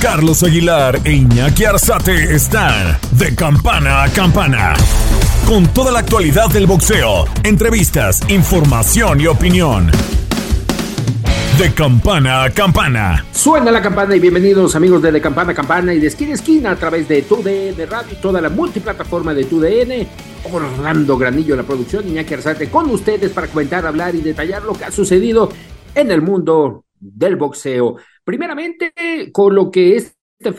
Carlos Aguilar e Iñaki Arzate están de campana a campana. Con toda la actualidad del boxeo, entrevistas, información y opinión. De campana a campana. Suena la campana y bienvenidos amigos de De Campana a Campana y de esquina a esquina a través de TUDN Radio y toda la multiplataforma de TUDN. Orlando Granillo la producción, Iñaki Arzate con ustedes para comentar, hablar y detallar lo que ha sucedido en el mundo del boxeo. Primeramente, con lo que este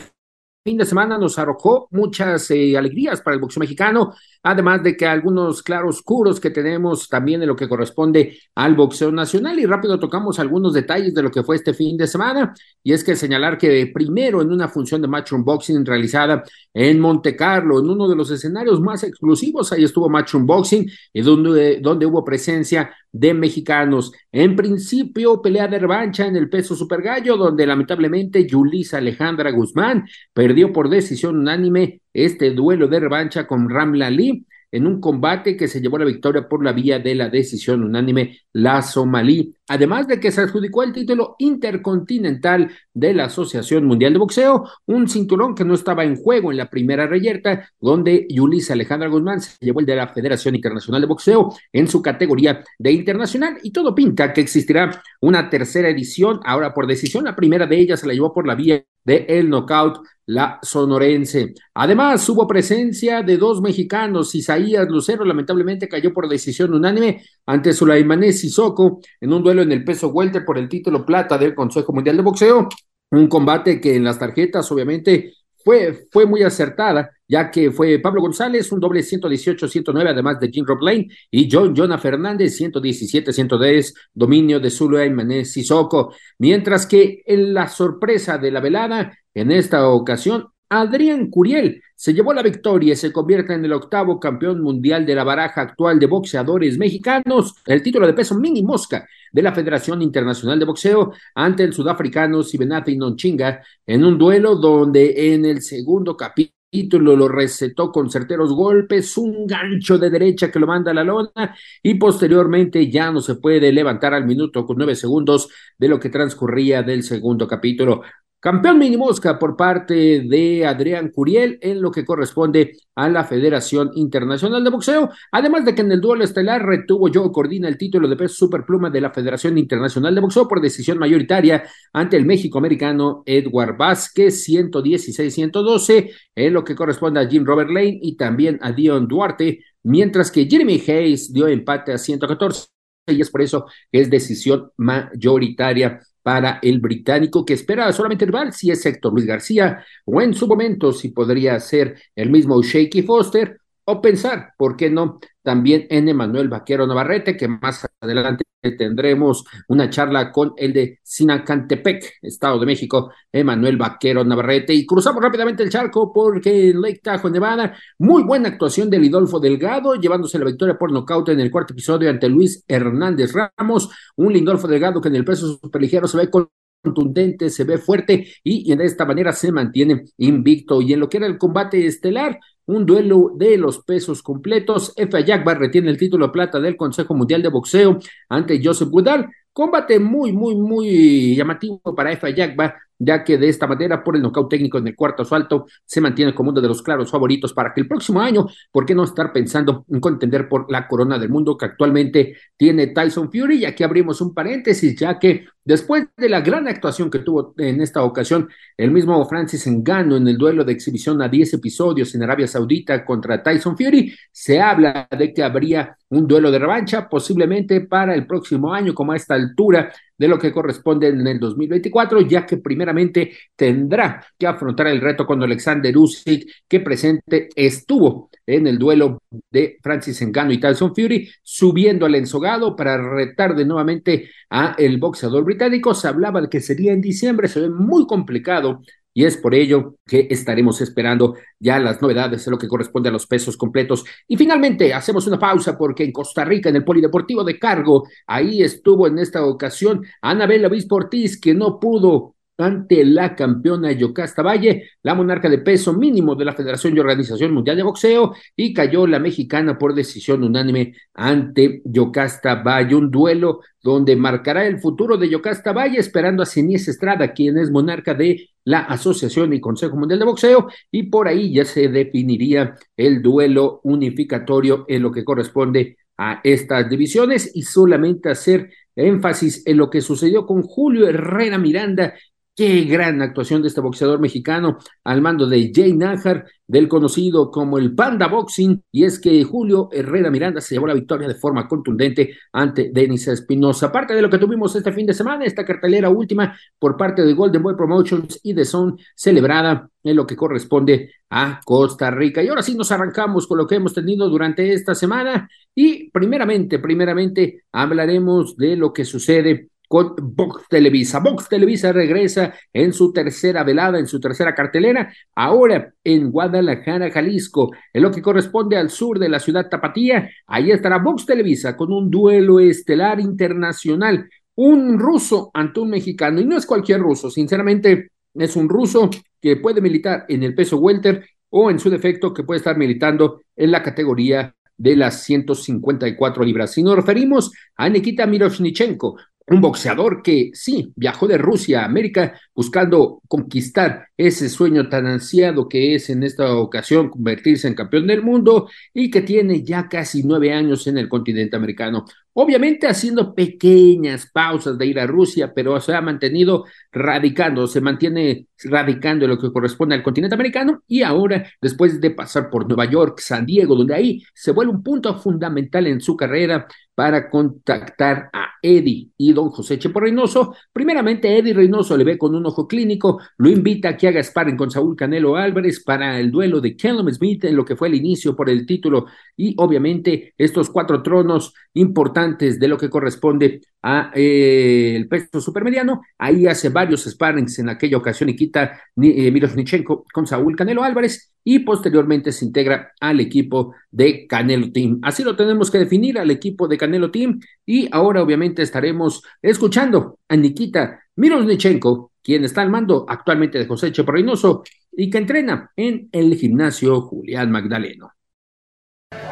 fin de semana nos arrojó muchas eh, alegrías para el boxeo mexicano, además de que algunos claroscuros que tenemos también en lo que corresponde al boxeo nacional. Y rápido tocamos algunos detalles de lo que fue este fin de semana. Y es que señalar que primero en una función de Matchroom Boxing realizada en Monte Carlo, en uno de los escenarios más exclusivos, ahí estuvo Matchroom Boxing, y donde, donde hubo presencia de mexicanos. En principio, pelea de revancha en el peso super gallo, donde lamentablemente Yulisa Alejandra Guzmán perdió por decisión unánime este duelo de revancha con Ramla Lee en un combate que se llevó la victoria por la vía de la decisión unánime la somalí, además de que se adjudicó el título intercontinental de la Asociación Mundial de Boxeo, un cinturón que no estaba en juego en la primera reyerta, donde Yulisa Alejandra Guzmán se llevó el de la Federación Internacional de Boxeo en su categoría de internacional y todo pinta que existirá una tercera edición, ahora por decisión, la primera de ellas se la llevó por la vía de el knockout la sonorense. Además, hubo presencia de dos mexicanos. Isaías Lucero lamentablemente cayó por decisión unánime ante Sulaimané Sissoko en un duelo en el peso welter por el título plata del Consejo Mundial de Boxeo. Un combate que en las tarjetas, obviamente, fue, fue muy acertada, ya que fue Pablo González, un doble 118-109, además de Jim Rob Lane, y John Jonah Fernández, 117-110, dominio de Sulaimané Sissoko. Mientras que en la sorpresa de la velada, en esta ocasión, Adrián Curiel se llevó la victoria y se convierte en el octavo campeón mundial de la baraja actual de boxeadores mexicanos, el título de peso mini mosca de la Federación Internacional de Boxeo ante el sudafricano Sibenati Nonchinga en un duelo donde en el segundo capítulo lo recetó con certeros golpes, un gancho de derecha que lo manda a la lona y posteriormente ya no se puede levantar al minuto con nueve segundos de lo que transcurría del segundo capítulo. Campeón mini mosca por parte de Adrián Curiel en lo que corresponde a la Federación Internacional de Boxeo, además de que en el duelo estelar retuvo Joe Cordina el título de peso superpluma de la Federación Internacional de Boxeo por decisión mayoritaria ante el México-americano Edward Vázquez 116-112 en lo que corresponde a Jim Robert Lane y también a Dion Duarte, mientras que Jeremy Hayes dio empate a 114 y es por eso que es decisión mayoritaria para el británico que espera solamente rival si es Héctor Luis García o en su momento si podría ser el mismo Shaky Foster o pensar, ¿por qué no? También en Emanuel Vaquero Navarrete, que más adelante tendremos una charla con el de Sinacantepec, Estado de México, Emanuel Vaquero Navarrete. Y cruzamos rápidamente el charco porque en Lake Tahoe, Nevada, muy buena actuación de Lidolfo Delgado, llevándose la victoria por nocaut en el cuarto episodio ante Luis Hernández Ramos, un Lindolfo Delgado que en el peso superligero se ve con contundente, se ve fuerte y, y de esta manera se mantiene invicto. Y en lo que era el combate estelar, un duelo de los pesos completos. Efa Yagba retiene el título de plata del Consejo Mundial de Boxeo ante Joseph Woodall. Combate muy, muy, muy llamativo para Efa Yagba, ya que de esta manera, por el nocaut técnico en el cuarto asalto, se mantiene como uno de los claros favoritos para que el próximo año, ¿por qué no estar pensando en contender por la corona del mundo que actualmente tiene Tyson Fury? Y aquí abrimos un paréntesis, ya que después de la gran actuación que tuvo en esta ocasión el mismo Francis Engano en el duelo de exhibición a 10 episodios en Arabia Saudita contra Tyson Fury, se habla de que habría un duelo de revancha posiblemente para el próximo año, como a esta altura de lo que corresponde en el 2024, ya que primeramente tendrá que afrontar el reto con Alexander Usyk, que presente estuvo en el duelo de Francis Engano y Tyson Fury, subiendo al ensogado para retar de nuevamente a el boxeador británico. Se hablaba de que sería en diciembre, se ve muy complicado y es por ello que estaremos esperando ya las novedades en lo que corresponde a los pesos completos. Y finalmente hacemos una pausa porque en Costa Rica, en el Polideportivo de Cargo, ahí estuvo en esta ocasión Anabela Obispo Ortiz, que no pudo ante la campeona Yocasta Valle, la monarca de peso mínimo de la Federación y Organización Mundial de Boxeo, y cayó la mexicana por decisión unánime ante Yocasta Valle, un duelo donde marcará el futuro de Yocasta Valle, esperando a Cenies Estrada, quien es monarca de la Asociación y Consejo Mundial de Boxeo, y por ahí ya se definiría el duelo unificatorio en lo que corresponde a estas divisiones y solamente hacer énfasis en lo que sucedió con Julio Herrera Miranda, Qué gran actuación de este boxeador mexicano al mando de Jay Najar, del conocido como el Panda Boxing, y es que Julio Herrera Miranda se llevó la victoria de forma contundente ante Denis Espinosa. Aparte de lo que tuvimos este fin de semana, esta cartelera última por parte de Golden Boy Promotions y de Son celebrada en lo que corresponde a Costa Rica. Y ahora sí nos arrancamos con lo que hemos tenido durante esta semana y primeramente, primeramente hablaremos de lo que sucede con Vox Televisa. Vox Televisa regresa en su tercera velada, en su tercera cartelera, ahora en Guadalajara, Jalisco, en lo que corresponde al sur de la ciudad Tapatía. Ahí estará Vox Televisa con un duelo estelar internacional, un ruso ante un mexicano, y no es cualquier ruso, sinceramente es un ruso que puede militar en el peso welter o en su defecto que puede estar militando en la categoría de las 154 libras. Si nos referimos a Nikita Miroshnichenko, un boxeador que sí viajó de Rusia a América buscando conquistar ese sueño tan ansiado que es en esta ocasión convertirse en campeón del mundo y que tiene ya casi nueve años en el continente americano. Obviamente haciendo pequeñas pausas de ir a Rusia, pero se ha mantenido radicando, se mantiene radicando en lo que corresponde al continente americano y ahora, después de pasar por Nueva York, San Diego, donde ahí se vuelve un punto fundamental en su carrera para contactar a Eddie y don José Chepo Reynoso. Primeramente, Eddie Reynoso le ve con un ojo clínico, lo invita a que haga sparring con Saúl Canelo Álvarez para el duelo de Callum Smith en lo que fue el inicio por el título y obviamente estos cuatro tronos importantes de lo que corresponde a eh, el peso supermediano. Ahí hace varios sparrings en aquella ocasión y quita eh, Mirosnichenko con Saúl Canelo Álvarez y posteriormente se integra al equipo de Canelo Team. Así lo tenemos que definir al equipo de Canelo Team y ahora obviamente estaremos escuchando a Nikita Mirosnichenko, quien está al mando actualmente de José Chepo Reynoso y que entrena en el gimnasio Julián Magdaleno.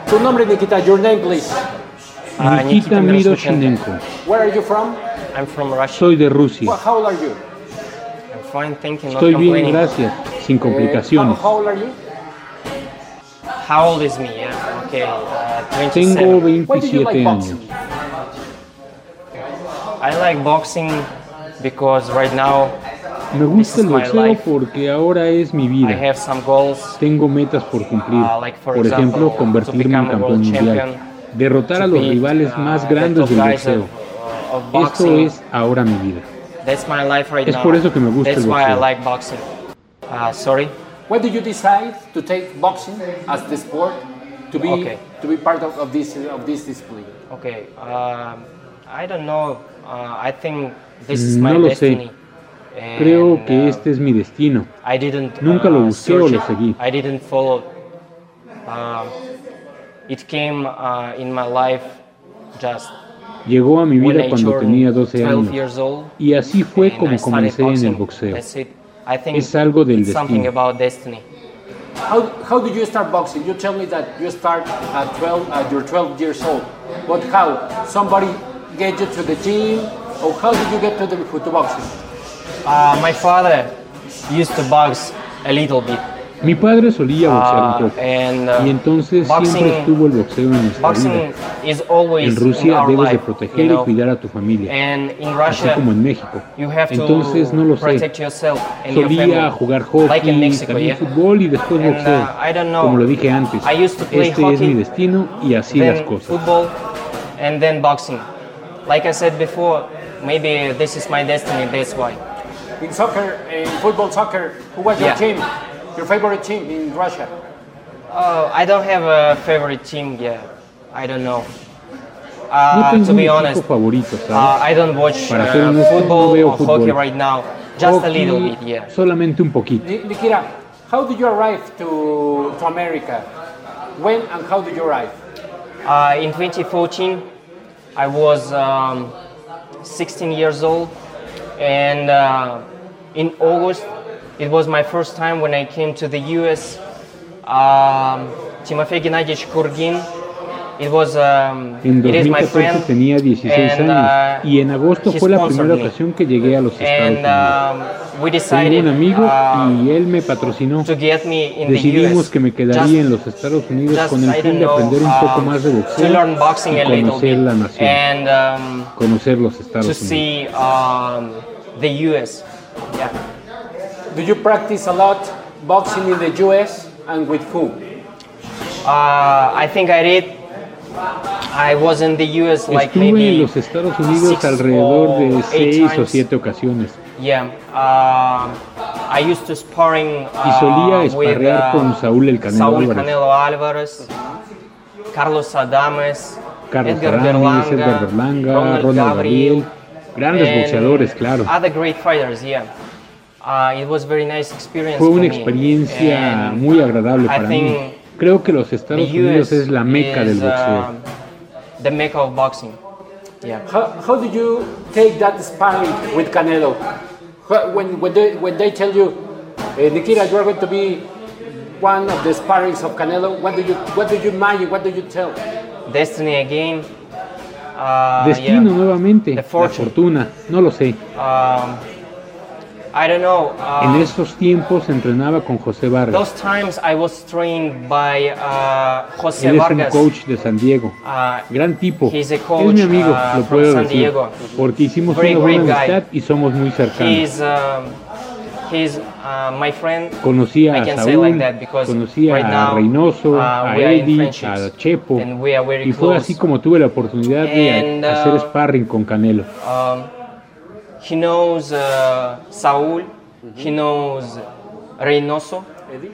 Tu nombre, Nikita, your name, please. Nikita Miroshenko. Where are you from? I'm from Russia. Soy de Rusia. Well, how old are you? I'm fine, thank you. Estoy bien, gracias. Sin Uh, complicaciones. how old are you? How old is me? Yeah. Okay. Uh, 27. Why Tengo do you like 27 boxing? años. I like boxing because right now Me gusta el This is my boxeo life. porque ahora es mi I vida. have some goals. Tengo metas por cumplir. Uh, like, for Por ejemplo, convertirme en campeón mundial. Derrotar a los rivales uh, más grandes del boxeo. Esto es ahora mi vida. That's my life right Es now. por eso que me gusta That's el why I boxeo. like boxing. Uh, sorry. When did you decide to take boxing as the sport to be Okay. to be part of, of this of this discipline? Okay. Um, I don't know. Uh, I think this is my No lo sé. destiny. Creo And, que uh, este es mi destino. I didn't. Nunca uh, lo busqué o lo seguí. I didn't follow. It came uh, in my life just Llegó a mi when vida I cuando tenía 12 12 años. years old. Y así fue and I como started comencé en el boxing. boxeo. I think Es algo del it's something destino. about destiny. How, how did you start boxing? You tell me that you start at 12 at your 12 years old. But how? Somebody get you to the gym, or how did you get to the to boxing? Uh, my father used to box a little bit. Mi padre solía boxear un poco. and uh, Y entonces boxing, siempre estuvo el boxeo en nuestra boxing vida. is always En in Rusia debes de life, proteger you know? y cuidar a tu familia, And in así Russia, como en México. you have to Entonces no lo sé. protect yourself and your Solía jugar like hockey, Mexico, también yeah? fútbol y después And, boxeo. uh. Como lo dije antes, I used to play este es mi destino y así then las cosas. football, and then boxing. Like I said before, maybe this is my destiny. That's why. In soccer, in football, soccer, who was your Yeah. team? Your favorite team in Russia? Uh, I don't have a favorite team yet. I don't know. Uh, tengo to be honest, favorito, uh. I don't watch uh, ser honesto, no football or hockey right now. Just a little bit, yeah. solamente un poquito. Ni- Nikita, how did you arrive to, to America? When and how did you arrive? Uh, in 2014, I was um, 16 years old, and uh, in August, it was my first time when I came to the US. Um, Timofey Gennadievich Kurgin, it was um, En it is my 2014 friend, tenía 16 and, años uh, y en agosto fue la primera me. ocasión que llegué a los Estados And Unidos. um, we Tengo un amigo uh, y él me patrocinó. to get me in the Decidimos US. que me quedaría Just- en los Estados Unidos just, con el fin de know, aprender un poco um, más de to learn boxing y conocer la nación, and um, conocer los to Estados Unidos. see um, the US. Yeah. Do you practice a lot boxing in the US and with who? Uh, I think I did. I was in the US like Estuve en los Estados Unidos six alrededor de seis o siete ocasiones Yeah. Um I used to sparring uh, y solía with, esparrear uh, con Saúl el Canelo Saúl Álvarez. Canelo Álvarez, Carlos Adames, Carlos Edgar Adames, Berlanga, Edgar Berlanga, Ronald, Ronald Gabriel, Gabriel, grandes boxeadores, claro. Other great fighters, yeah. Fue for una experiencia muy agradable para mí. Creo que los Estados Unidos es la meca del boxeo. um, the mecca of boxing. Yeah. How, how did you take that sparring with Canelo? When, when, they, when they tell you, eh, Nikita, you are going to be one of the sparrings of Canelo, what do you, what do you imagine, what do you tell? Destiny again. Uh, Destino yeah. nuevamente, The la fortune. fortuna, no lo sé. Um, I don't know. En Uh, esos tiempos entrenaba con José Vargas. those times I was trained by uh, José Él es un coach de San Diego. Uh, Gran tipo. He's a es coach, mi amigo, uh, lo from puedo San decir. Diego. Porque hicimos Very una buena guy. amistad y somos muy cercanos. he's um, he's uh, my friend. Conocí I a Saúl, like right a Reynoso, uh, a Eddie, a Chepo. and we are very Y fue close. así como tuve la oportunidad de hacer uh, sparring con Canelo. Um, he knows uh, Saul. He knows Reynoso. Eddie?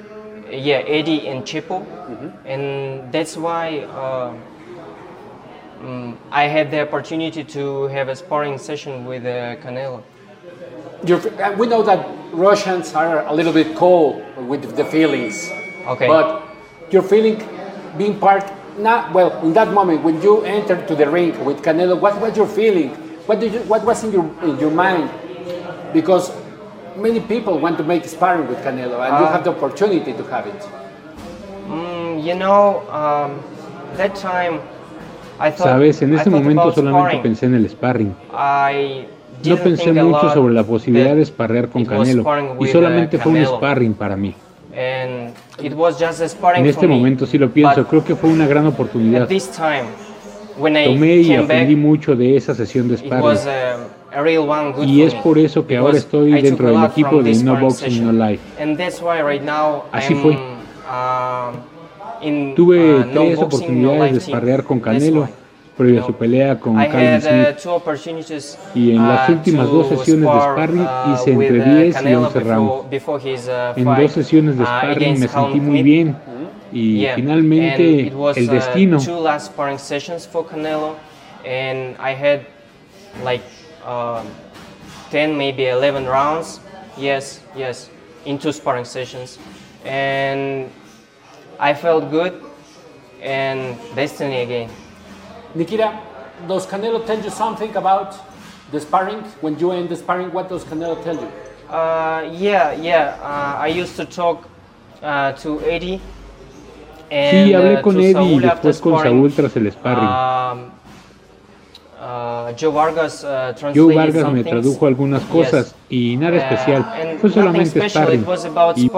Yeah, Eddie and Chepo, and that's why uh, mm, I had the opportunity to have a sparring session with uh, Canelo. Your, uh, we know that Russians are a little bit cold with the feelings. Okay. But your feeling being part, not, well, in that moment when you entered to the ring with Canelo, what was your feeling? What, did you, what was in your, in your mind? Because many people want to make sparring with Canelo and you Uh, have the opportunity to have it. Mm, you know, um, that time I thought. Sabes, en ese thought momento about solamente sparring. pensé en el sparring. I No didn't pensé think a mucho lot sobre la posibilidad de sparrear con it was Canelo. sparring Y with, solamente uh, fue un Canelo. sparring para mí. and it was just a sparring En este me. momento sí lo pienso, But creo que fue una gran oportunidad. Tomé y aprendí mucho de esa sesión de sparring. good Y es por eso que ahora estoy dentro del equipo de No Boxing. No Life. And that's why right now Así fue. Tuve uh, tres oportunidades de sparrear con Canelo previo a su pelea con Calvin uh, Smith. Y en las uh, últimas dos sesiones de spar, sparring uh, hice entre with, uh, 10 y Canelo 11 before- rounds. uh, En dos sesiones de uh, sparring me sentí muy bien y Yeah, and finalmente it was, el uh, two last sparring sessions for Canelo, and I had like um, 10, maybe 11 rounds. Yes, yes, in two sparring sessions, and I felt good, and destiny again. Nikita, does Canelo tell you something about the sparring? When you end the sparring, what does Canelo tell you? Uh, yeah, yeah. Uh, I used to talk uh, to Eddie. Sí, hablé uh, con Eddie y Saúl después con. Saúl tras el sparring. Um, uh, Joe Vargas uh, Joe Vargas me tradujo algunas cosas Yes. y nada Uh, especial, fue solamente sparring. Y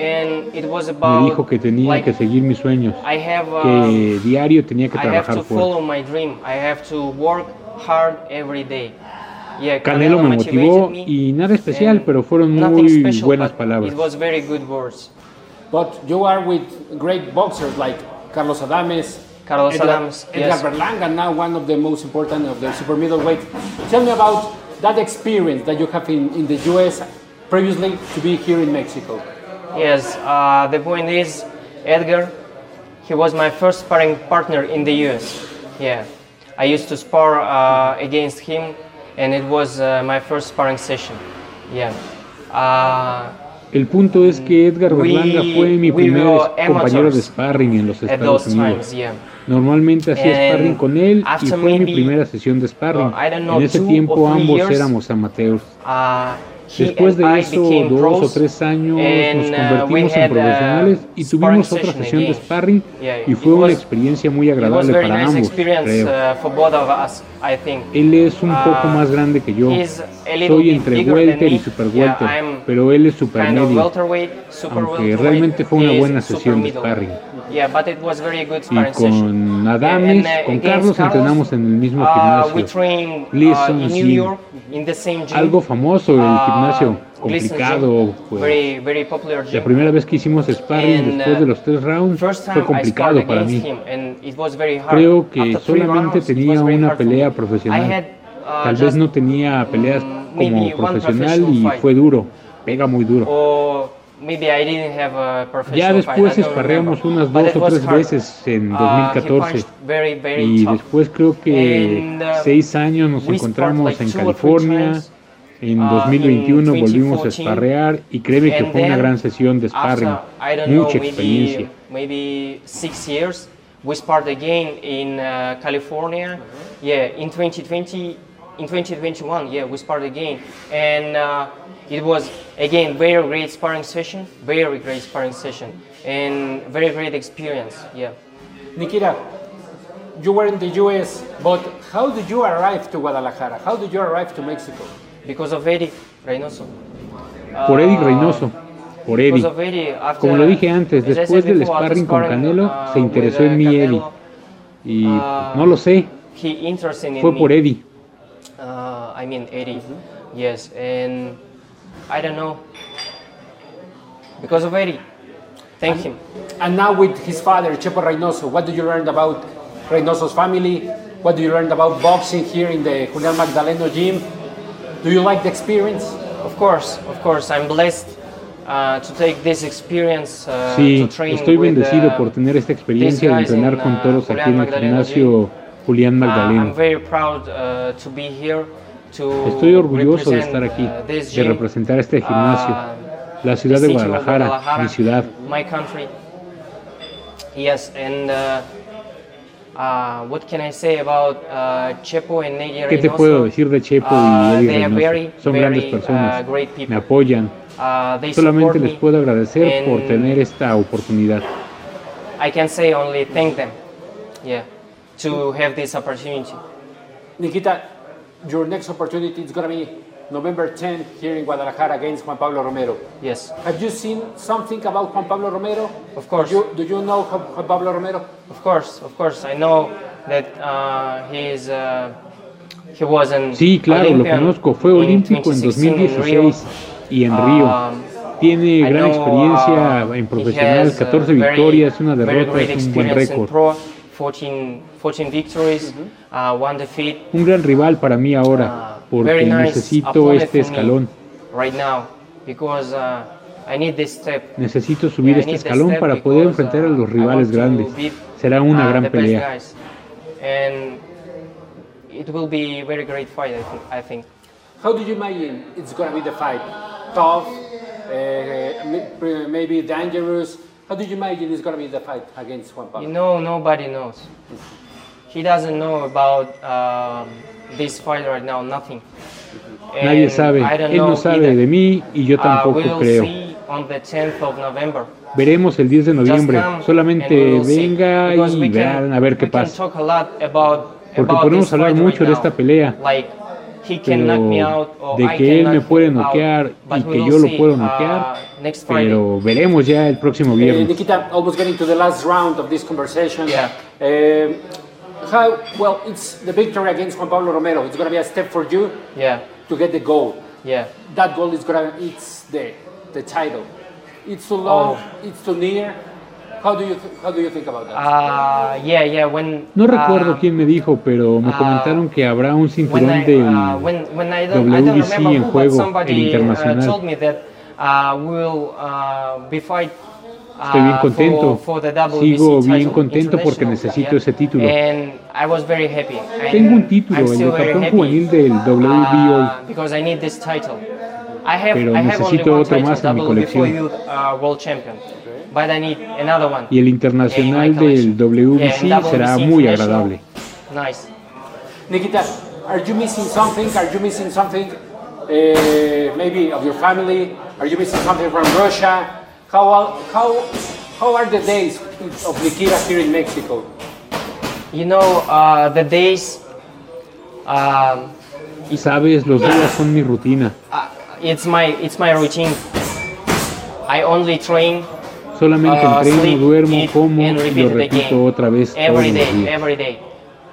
me dijo que tenía like, que seguir mis sueños, I have uh, que diario tenía que I trabajar to fuerte. follow my dream. I have to work hard every day. Yeah, Canelo me motivó me, y nada especial, and pero fueron muy special, buenas palabras. But you are with great boxers like Carlos Adames, Carlos Edgar, Adames, Edgar yes. Berlanga, now one of the most important of the super middleweight. Tell me about that experience that you have in, in the US previously to be here in Mexico. Yes, uh, the point is, Edgar, he was my first sparring partner in the US. Yeah, I used to spar uh, against him, and it was uh, my first sparring session. Yeah. El punto es que Edgar We- Berlanga fue mi primer compañero de sparring en los Estados Unidos. times, yeah. Normalmente hacía And sparring con él y fue mi primera sesión de sparring. uh, know, En ese tiempo ambos years, éramos amateurs. Uh, Después de eso, dos o tres años, nos uh, convertimos en uh, profesionales y tuvimos otra sesión de sparring y fue una experiencia muy agradable para ambos, experience creo. uh, for both of us, I think. Él es un poco más grande que yo. Soy entre welter y super welter, pero él es super medio. Aunque realmente fue una buena sesión de sparring. Yeah, but it was very good Y con Adames, And, uh, con Carlos entrenamos en el mismo uh, gimnasio. trained uh, Gleason in New Gym. York in the same gym. Algo famoso el gimnasio, complicado. Pues. very, very popular La primera vez que hicimos sparring And, después de los tres rounds fue complicado para mí. Creo que solamente rounds, tenía una pelea profesional. Had, Tal vez no tenía peleas mm, como profesional y fue duro, pega muy duro. Or maybe I didn't have a professional Ya después esparreamos unas dos o tres hard. veces en Uh, he 2014 punched very, very y tough. después creo que And, uh, seis años nos we encontramos en California. En uh, 2021 in volvimos a 2014. esparrear y créeme que fue una gran sesión de sparring, After, I don't mucha know, experiencia. maybe, maybe six years, we sparred again in uh, California. Yeah, in 2020, in 2021, yeah, we sparred again. And uh, it was, again, very great sparring session, very great sparring session, and very great experience, yeah. Nikita, you were in the US, but how did you arrive to Guadalajara? How did you arrive to Mexico? Because of Eddie Reynoso. Por Eddie Uh, Reynoso, por because Eddie. of Eddie, after- Como lo dije antes, as I después said del before, after sparring con sparring, Canelo, uh, se with, interesó uh, en mí Eddie. Canelo, Y no lo sé, he interested in fue me. por Eddie. Uh, I mean Eddie. Yes, and I don't know because of Eddie. Thank him. And now with his father, Chepo Reynoso, what do you learn about Reynoso's family? What do you learn about boxing here in the Julian Magdaleno gym? Do you like the experience? Of course, of course, I'm blessed uh, to take this experience uh, Sí, to train estoy with, bendecido uh, por tener esta experiencia de entrenar in, con uh, todos aquí en el Magdaleno gimnasio Julián I'm Magdaleno. uh, Estoy orgulloso de represent, estar aquí, uh, this de representar este gimnasio, uh, la ciudad de Guadalajara, mi ciudad. my country. Yes, and uh, uh, what can I say about uh, Chepo and Eddie ¿Qué te puedo decir de Chepo y Eddie Reynoso? Son grandes personas, great people. me apoyan. Uh, Solamente les puedo agradecer por tener esta oportunidad. I can say only thank them. Yeah, to have this opportunity. Nikita, your next opportunity is going to be November 10th here in Guadalajara against Juan Pablo Romero. Yes, Have you seen something about Juan Pablo Romero? Of course. Do you, do you know Juan Pablo Romero? of course, of course. I know that uh, he is. Uh, he was an Sí, claro, lo Olympian conozco. Fue in olímpico en 2016 in Rio. 2016 y en Río. Um, Tiene gran know, experiencia uh, en profesional, has, uh, 14 very- victorias, una derrota, es un buen récord. Pro, 14, 14 victories, uh, one defeat. Un gran rival para mí ahora, Uh, porque nice necesito este escalón. right now because uh, I need this step. Necesito subir Yeah, I este escalón step para poder enfrentar a uh, los rivales grandes. beat, Será una uh, gran pelea. it will be a very great fight, I think. I think. How do you imagine it's going to be the fight? Tough, uh, may- maybe dangerous. How do you imagine it's going to be the fight against Juan Pablo? You know, nobody knows. He doesn't know about um, this fight right now, nothing. Nadie sabe, él no know sabe either. de mí y yo Uh, tampoco we'll creo. see on the 10th of November. Veremos el 10 de noviembre. Solamente venga y vean a ver qué pasa. talk a lot about, Porque about podemos this hablar fight mucho right de esta now. pelea, Like, he can knock me out, pero or de I que can él me knock puede him out. noquear y que yo lo puedo uh, noquear, next Friday. pero veremos ya el próximo Uh, viernes. Nikita, almost getting to the last round of this conversation. Yeah. Um, how, well, it's the victory against Juan Pablo Romero. It's going to be a step for you Yeah, to get the goal. yeah. That goal is going to, it's the, the title. It's too long, it's too near. How do you, th- how do you think about that? Uh, yeah, yeah. When No recuerdo um, quién me dijo, pero me ah, comentaron que habrá un cinturón I, del uh, when, when WBC en juego, el uh, internacional. Uh, we'll uh, be fight. uh, Estoy bien contento. For, for the WBC Sigo bien title, contento porque necesito ese título. And I was very happy. And Tengo un título, I'm el still de very campeón happy, juvenil del WBO hoy. uh, because I need this title. I have, pero I have only necesito one otro title, más en mi colección. uh, World Champion, but I need another one. Y el in internacional del WBC Yeah, será WBC muy agradable. Nice. Nikita, are you missing something? Are you missing something uh, maybe of your family? Are you missing something from Russia? How, are- how, how are the days of Nikita here in Mexico? You know, uh, the days, um, Sabes, los días son mi rutina. uh, it's my it's my routine. I only train Solamente uh, entreno, sleep, duermo, eat, como y lo repito otra vez todos every los días. every day.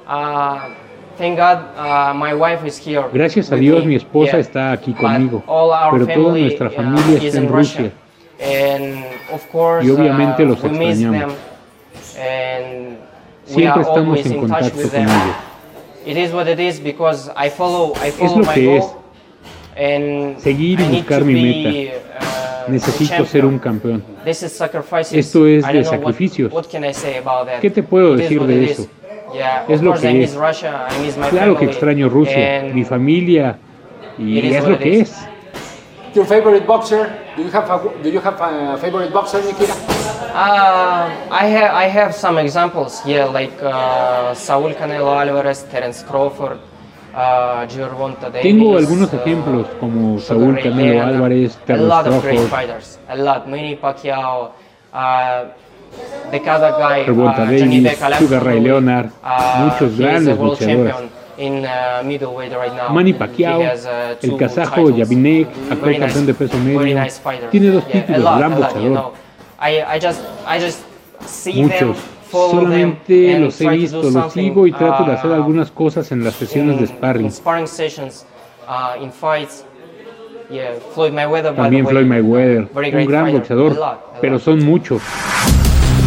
Uh, thank God, uh, my wife is here. Gracias a Dios me. mi esposa Yeah. está aquí conmigo, all our pero toda family, nuestra uh, familia is está in en Rusia. And of course, Y obviamente uh, los we miss them, extrañamos. and we Siempre are estamos en contacto con them. ellos. It is what it is because I follow, I follow lo my que goal. es. And Seguir y buscar mi be, meta. uh, Necesito ser un campeón. This is sacrifices. Esto es de sacrificios. What, can I say about that? ¿Qué te puedo decir de eso? Es of lo course que I miss es. Russia, I miss my Claro que family, extraño Rusia, mi familia, y es lo que es. Your favorite boxer? Do you have a, do you have a favorite boxer, Nikita? Uh, I have I have some examples. Yeah, like uh, Saúl Canelo Álvarez, Terence Crawford, uh, Davis. Tengo algunos uh, ejemplos como Saúl Canelo Álvarez, A Terence lot of great Crawford, fighters. A lot. Manny Pacquiao. The other guy, uh, Johnny Davis, Sugar Ray. Leonard, Uh, muchos grandes luchadores. in uh, middleweight right now. Manny Pacquiao, has, uh, el kazajo. Yavinek, actual nice- campeón de peso medio. nice. Tiene dos Yeah, títulos, lot, gran you boxeador. know. I, I just, I just see them, Muchos. Solamente los he visto, los sigo y trato de hacer uh, algunas cosas en las sesiones in, de sparring. in sparring sessions, uh, in fights. Yeah, Floyd Mayweather. También Floyd Mayweather, un gran fighter. boxeador, A lot, a pero son muchos.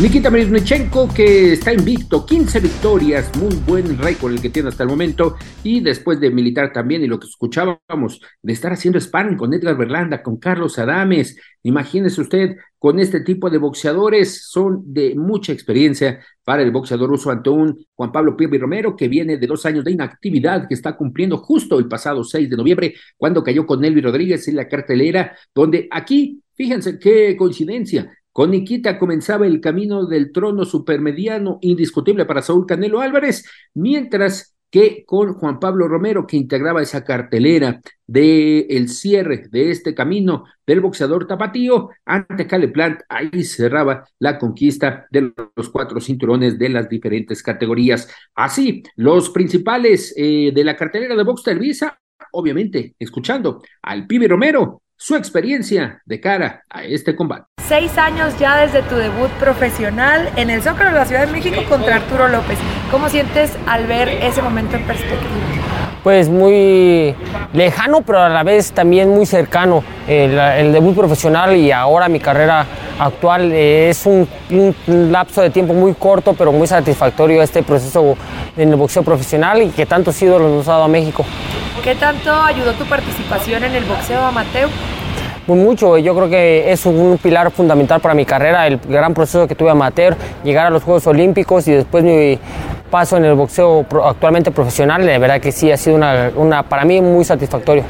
Nikita Mirznichenko, que está invicto, 15 victorias, muy buen récord el que tiene hasta el momento, y después de militar también, y lo que escuchábamos, de estar haciendo sparring con Edgar Berlanda, con Carlos Adames, imagínese usted, con este tipo de boxeadores, son de mucha experiencia para el boxeador ruso ante un Juan Pablo Pirri Romero, que viene de dos años de inactividad, que está cumpliendo justo el pasado 6 de noviembre, cuando cayó con Nelvi Rodríguez en la cartelera, donde aquí, fíjense qué coincidencia, con Nikita comenzaba el camino del trono supermediano indiscutible para Saúl Canelo Álvarez, mientras que con Juan Pablo Romero, que integraba esa cartelera del el cierre de este camino del boxeador tapatío, ante Cale Plant, ahí cerraba la conquista de los cuatro cinturones de las diferentes categorías. Así, los principales eh, de la cartelera de Box Televisa, obviamente, escuchando al Pibe Romero, su experiencia de cara a este combate. Seis años ya desde tu debut profesional en el Zócalo de la Ciudad de México contra Arturo López. ¿Cómo sientes al ver ese momento en perspectiva? Pues muy lejano, pero a la vez también muy cercano. El, el debut profesional y ahora mi carrera actual eh, es un, un, lapso de tiempo muy corto, pero muy satisfactorio este proceso en el boxeo profesional y que tantos ídolos nos ha dado a México. ¿Qué tanto ayudó tu participación en el boxeo amateur? Mucho, yo creo que es un pilar fundamental para mi carrera, el gran proceso que tuve amateur, llegar a los Juegos Olímpicos y después mi paso en el boxeo actualmente profesional, de verdad que sí ha sido una, una para mí muy satisfactorio.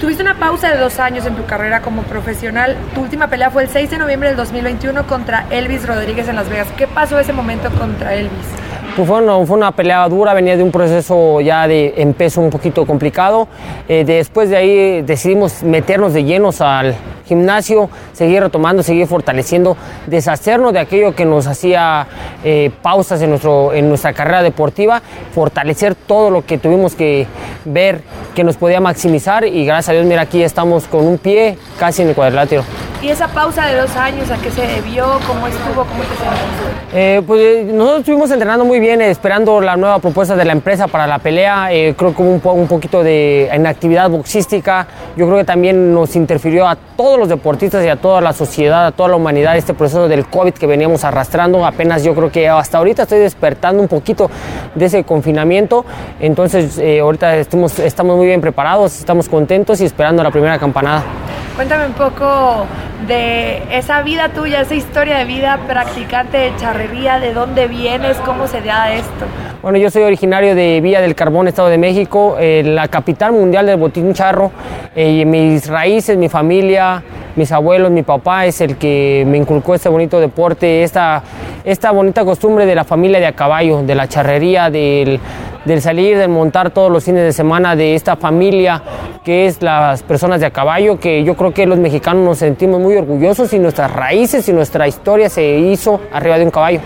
Tuviste una pausa de dos años en tu carrera como profesional. Tu última pelea fue el 6 de noviembre del 2021 contra Elvis Rodríguez en Las Vegas. ¿Qué pasó ese momento contra Elvis? Pues fue, una, fue una pelea dura, venía de un proceso ya de en un poquito complicado. Eh, después de ahí decidimos meternos de llenos al gimnasio, seguir retomando, seguir fortaleciendo, deshacernos de aquello que nos hacía eh, pausas en, nuestro, en nuestra carrera deportiva, fortalecer todo lo que tuvimos que ver que nos podía maximizar y gracias a Dios, mira, aquí estamos con un pie casi en el cuadrilátero. ¿Y esa pausa de dos años a qué se debió? ¿Cómo estuvo? ¿Cómo te sentiste? Eh, pues nosotros estuvimos entrenando muy bien, eh, esperando la nueva propuesta de la empresa para la pelea. Eh, creo que hubo un, po un, poquito de inactividad boxística. Yo creo que también nos interfirió a todos los deportistas y a toda la sociedad, a toda la humanidad, este proceso del COVID que veníamos arrastrando. Apenas yo creo que hasta ahorita estoy despertando un poquito de ese confinamiento. Entonces, ahorita estamos, estamos muy bien preparados, estamos contentos y esperando la primera campanada. Cuéntame un poco de esa vida tuya, esa historia de vida practicante de charrería, de dónde vienes, cómo se da esto. Bueno, yo soy originario de Villa del Carbón, Estado de México, eh, la capital mundial del botín charro. Eh, mis raíces, mi familia, mis abuelos, mi papá es el que me inculcó este bonito deporte, esta, esta bonita costumbre de la familia de a caballo, de la charrería, del, del salir, del montar todos los fines de semana de esta familia que es las personas de a caballo, que yo creo que los mexicanos nos sentimos muy orgullosos y nuestras raíces y nuestra historia se hizo arriba de un caballo.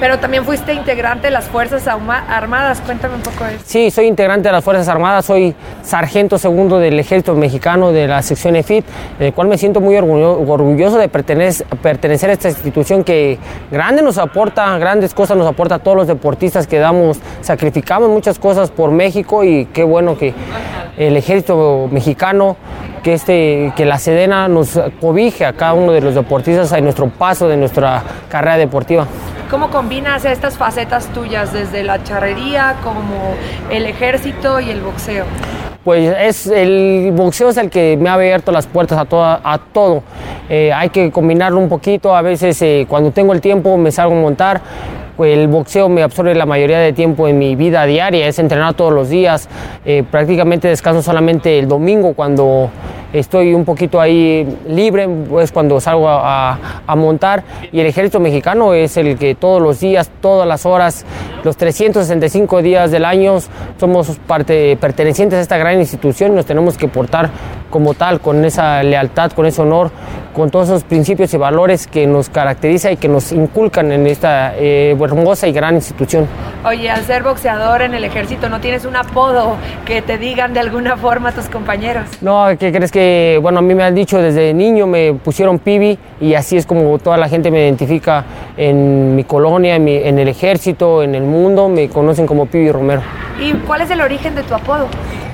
Pero también fuiste integrante de las Fuerzas Armadas, cuéntame un poco de eso. Sí, soy integrante de las Fuerzas Armadas, soy sargento segundo del Ejército Mexicano de la sección EFIT, del cual me siento muy orgulloso de pertenecer, pertenecer a esta institución que grande nos aporta, grandes cosas nos aporta a todos los deportistas que damos, sacrificamos muchas cosas por México y qué bueno que el Ejército Mexicano que, este, que la Sedena nos cobije a cada uno de los deportistas en nuestro paso de nuestra carrera deportiva. ¿Cómo combinas estas facetas tuyas desde la charrería como el ejército y el boxeo? Pues es el boxeo es el que me ha abierto las puertas a, toda, a todo. Eh, hay que combinarlo un poquito. A veces eh, cuando tengo el tiempo me salgo a montar. El boxeo me absorbe la mayoría de tiempo en mi vida diaria, es entrenar todos los días. Eh, prácticamente descanso solamente el domingo cuando estoy un poquito ahí libre, es cuando salgo a, a, a, montar. Y el ejército mexicano es el que todos los días, todas las horas, los 365 días del año, somos parte, pertenecientes a esta gran institución y nos tenemos que portar como tal, con esa lealtad, con ese honor, con todos esos principios y valores que nos caracteriza y que nos inculcan en esta eh, hermosa y gran institución. Oye, al ser boxeador en el ejército, ¿no tienes un apodo que te digan de alguna forma tus compañeros? No, ¿qué crees que? Bueno, a mí me han dicho desde niño, me pusieron pibi y así es como toda la gente me identifica en mi colonia, en, mi, en el ejército, en el mundo, me conocen como Pibi Romero. ¿Y cuál es el origen de tu apodo?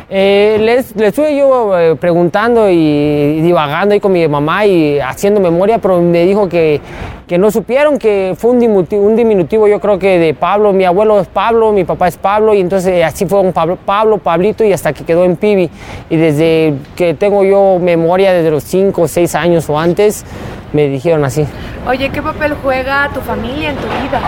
Eh, les, les, estuve yo eh, preguntando y, divagando ahí con mi mamá y haciendo memoria, pero me dijo que, que no supieron que fue un diminutivo, un diminutivo, yo creo que de Pablo. Mi abuelo es Pablo, mi papá es Pablo, y entonces así fue un Pablo, Pablo, Pablito, y hasta que quedó en Pibi. Y desde que tengo yo memoria, desde los 5 o 6 años o antes, me dijeron así. Oye, ¿qué papel juega tu familia en tu vida?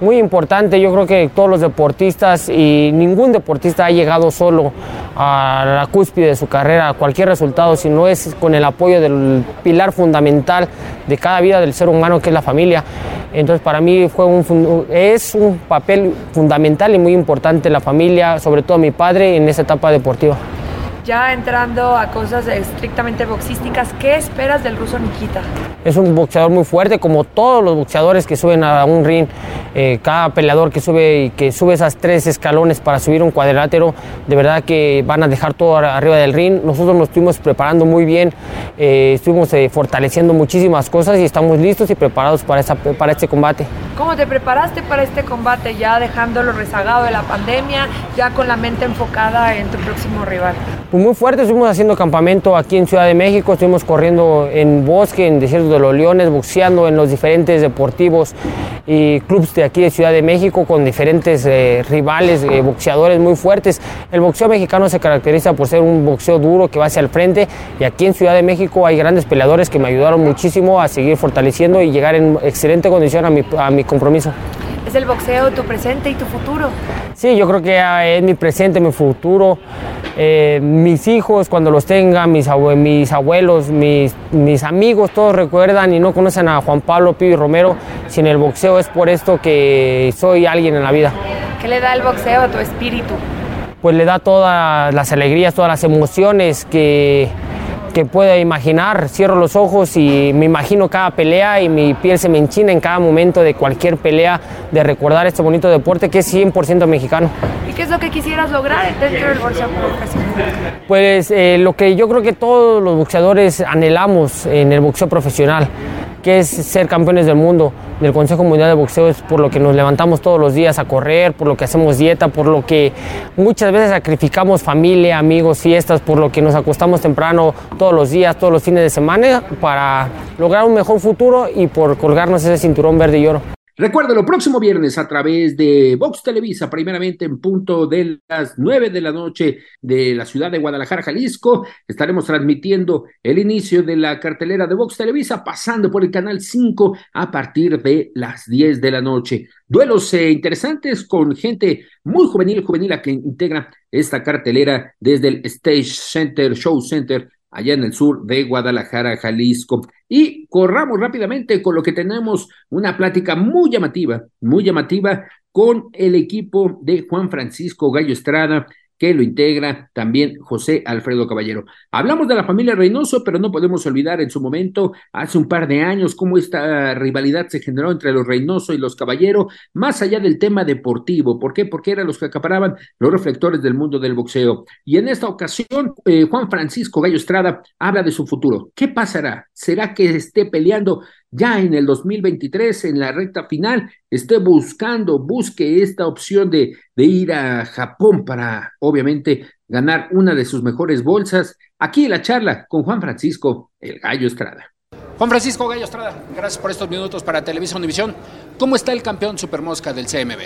Muy importante, yo creo que todos los deportistas y ningún deportista ha llegado solo a la cúspide de su carrera, a cualquier resultado, si no es con el apoyo del pilar fundamental de cada vida del ser humano que es la familia. Entonces para mí fue un, es un papel fundamental y muy importante la familia, sobre todo mi padre en esa etapa deportiva. Ya entrando a cosas estrictamente boxísticas, ¿qué esperas del ruso Nikita? Es un boxeador muy fuerte, como todos los boxeadores que suben a un ring. Eh, cada peleador que sube y que sube esas tres escalones para subir un cuadrilátero, de verdad que van a dejar todo arriba del ring. Nosotros nos estuvimos preparando muy bien, eh, estuvimos eh, fortaleciendo muchísimas cosas y estamos listos y preparados para, esa, para este combate. ¿Cómo te preparaste para este combate ya dejándolo rezagado de la pandemia, ya con la mente enfocada en tu próximo rival? Pues muy fuerte, estuvimos haciendo campamento aquí en Ciudad de México, estuvimos corriendo en bosque, en Desierto de los Leones, boxeando en los diferentes deportivos y clubes de aquí de Ciudad de México con diferentes eh, rivales, eh, boxeadores muy fuertes. El boxeo mexicano se caracteriza por ser un boxeo duro que va hacia el frente y aquí en Ciudad de México hay grandes peleadores que me ayudaron muchísimo a seguir fortaleciendo y llegar en excelente condición a mi, a mi compromiso. ¿Es el boxeo tu presente y tu futuro? Sí, yo creo que es mi presente, mi futuro. Eh, mis hijos, cuando los tengan, mis, mis abuelos, mis, mis, amigos, todos recuerdan y no conocen a Juan Pablo Pío Romero. Sin el boxeo es por esto que soy alguien en la vida. ¿Qué le da el boxeo a tu espíritu? Pues le da todas las alegrías, todas las emociones que, que pueda imaginar. Cierro los ojos y me imagino cada pelea y mi piel se me enchina en cada momento de cualquier pelea, de recordar este bonito deporte que es 100% mexicano. ¿Y qué es lo que quisieras lograr dentro del boxeo profesional? Pues eh, lo que yo creo que todos los boxeadores anhelamos en el boxeo profesional que es ser campeones del mundo, del Consejo Mundial de Boxeo, es por lo que nos levantamos todos los días a correr, por lo que hacemos dieta, por lo que muchas veces sacrificamos familia, amigos, fiestas, por lo que nos acostamos temprano todos los días, todos los fines de semana, para lograr un mejor futuro y por colgarnos ese cinturón verde y oro. Recuérdalo, próximo viernes a través de Vox Televisa, primeramente en punto de las nueve de la noche de la ciudad de Guadalajara, Jalisco, estaremos transmitiendo el inicio de la cartelera de Vox Televisa, pasando por el canal 5 a partir de las 10 de la noche. Duelos eh, interesantes con gente muy juvenil, juvenil a que integra esta cartelera desde el Stage Center, Show Center allá en el sur de Guadalajara, Jalisco. Y corramos rápidamente con lo que tenemos una plática muy llamativa, muy llamativa con el equipo de Juan Francisco Gallo Estrada, que lo integra también José Alfredo Caballero. Hablamos de la familia Reynoso, pero no podemos olvidar en su momento, hace un par de años, cómo esta rivalidad se generó entre los Reynoso y los Caballero, más allá del tema deportivo. ¿Por qué? Porque eran los que acaparaban los reflectores del mundo del boxeo. Y en esta ocasión, eh, Juan Francisco Gallo Estrada habla de su futuro. ¿Qué pasará? ¿Será que esté peleando ya en el 2023, en la recta final, esté buscando, busque esta opción de, de ir a Japón para, obviamente, ganar una de sus mejores bolsas. Aquí la charla con Juan Francisco, el Gallo Estrada. Juan Francisco Gallo Estrada, gracias por estos minutos para Televisa Univisión. ¿Cómo está el campeón Supermosca del CMB?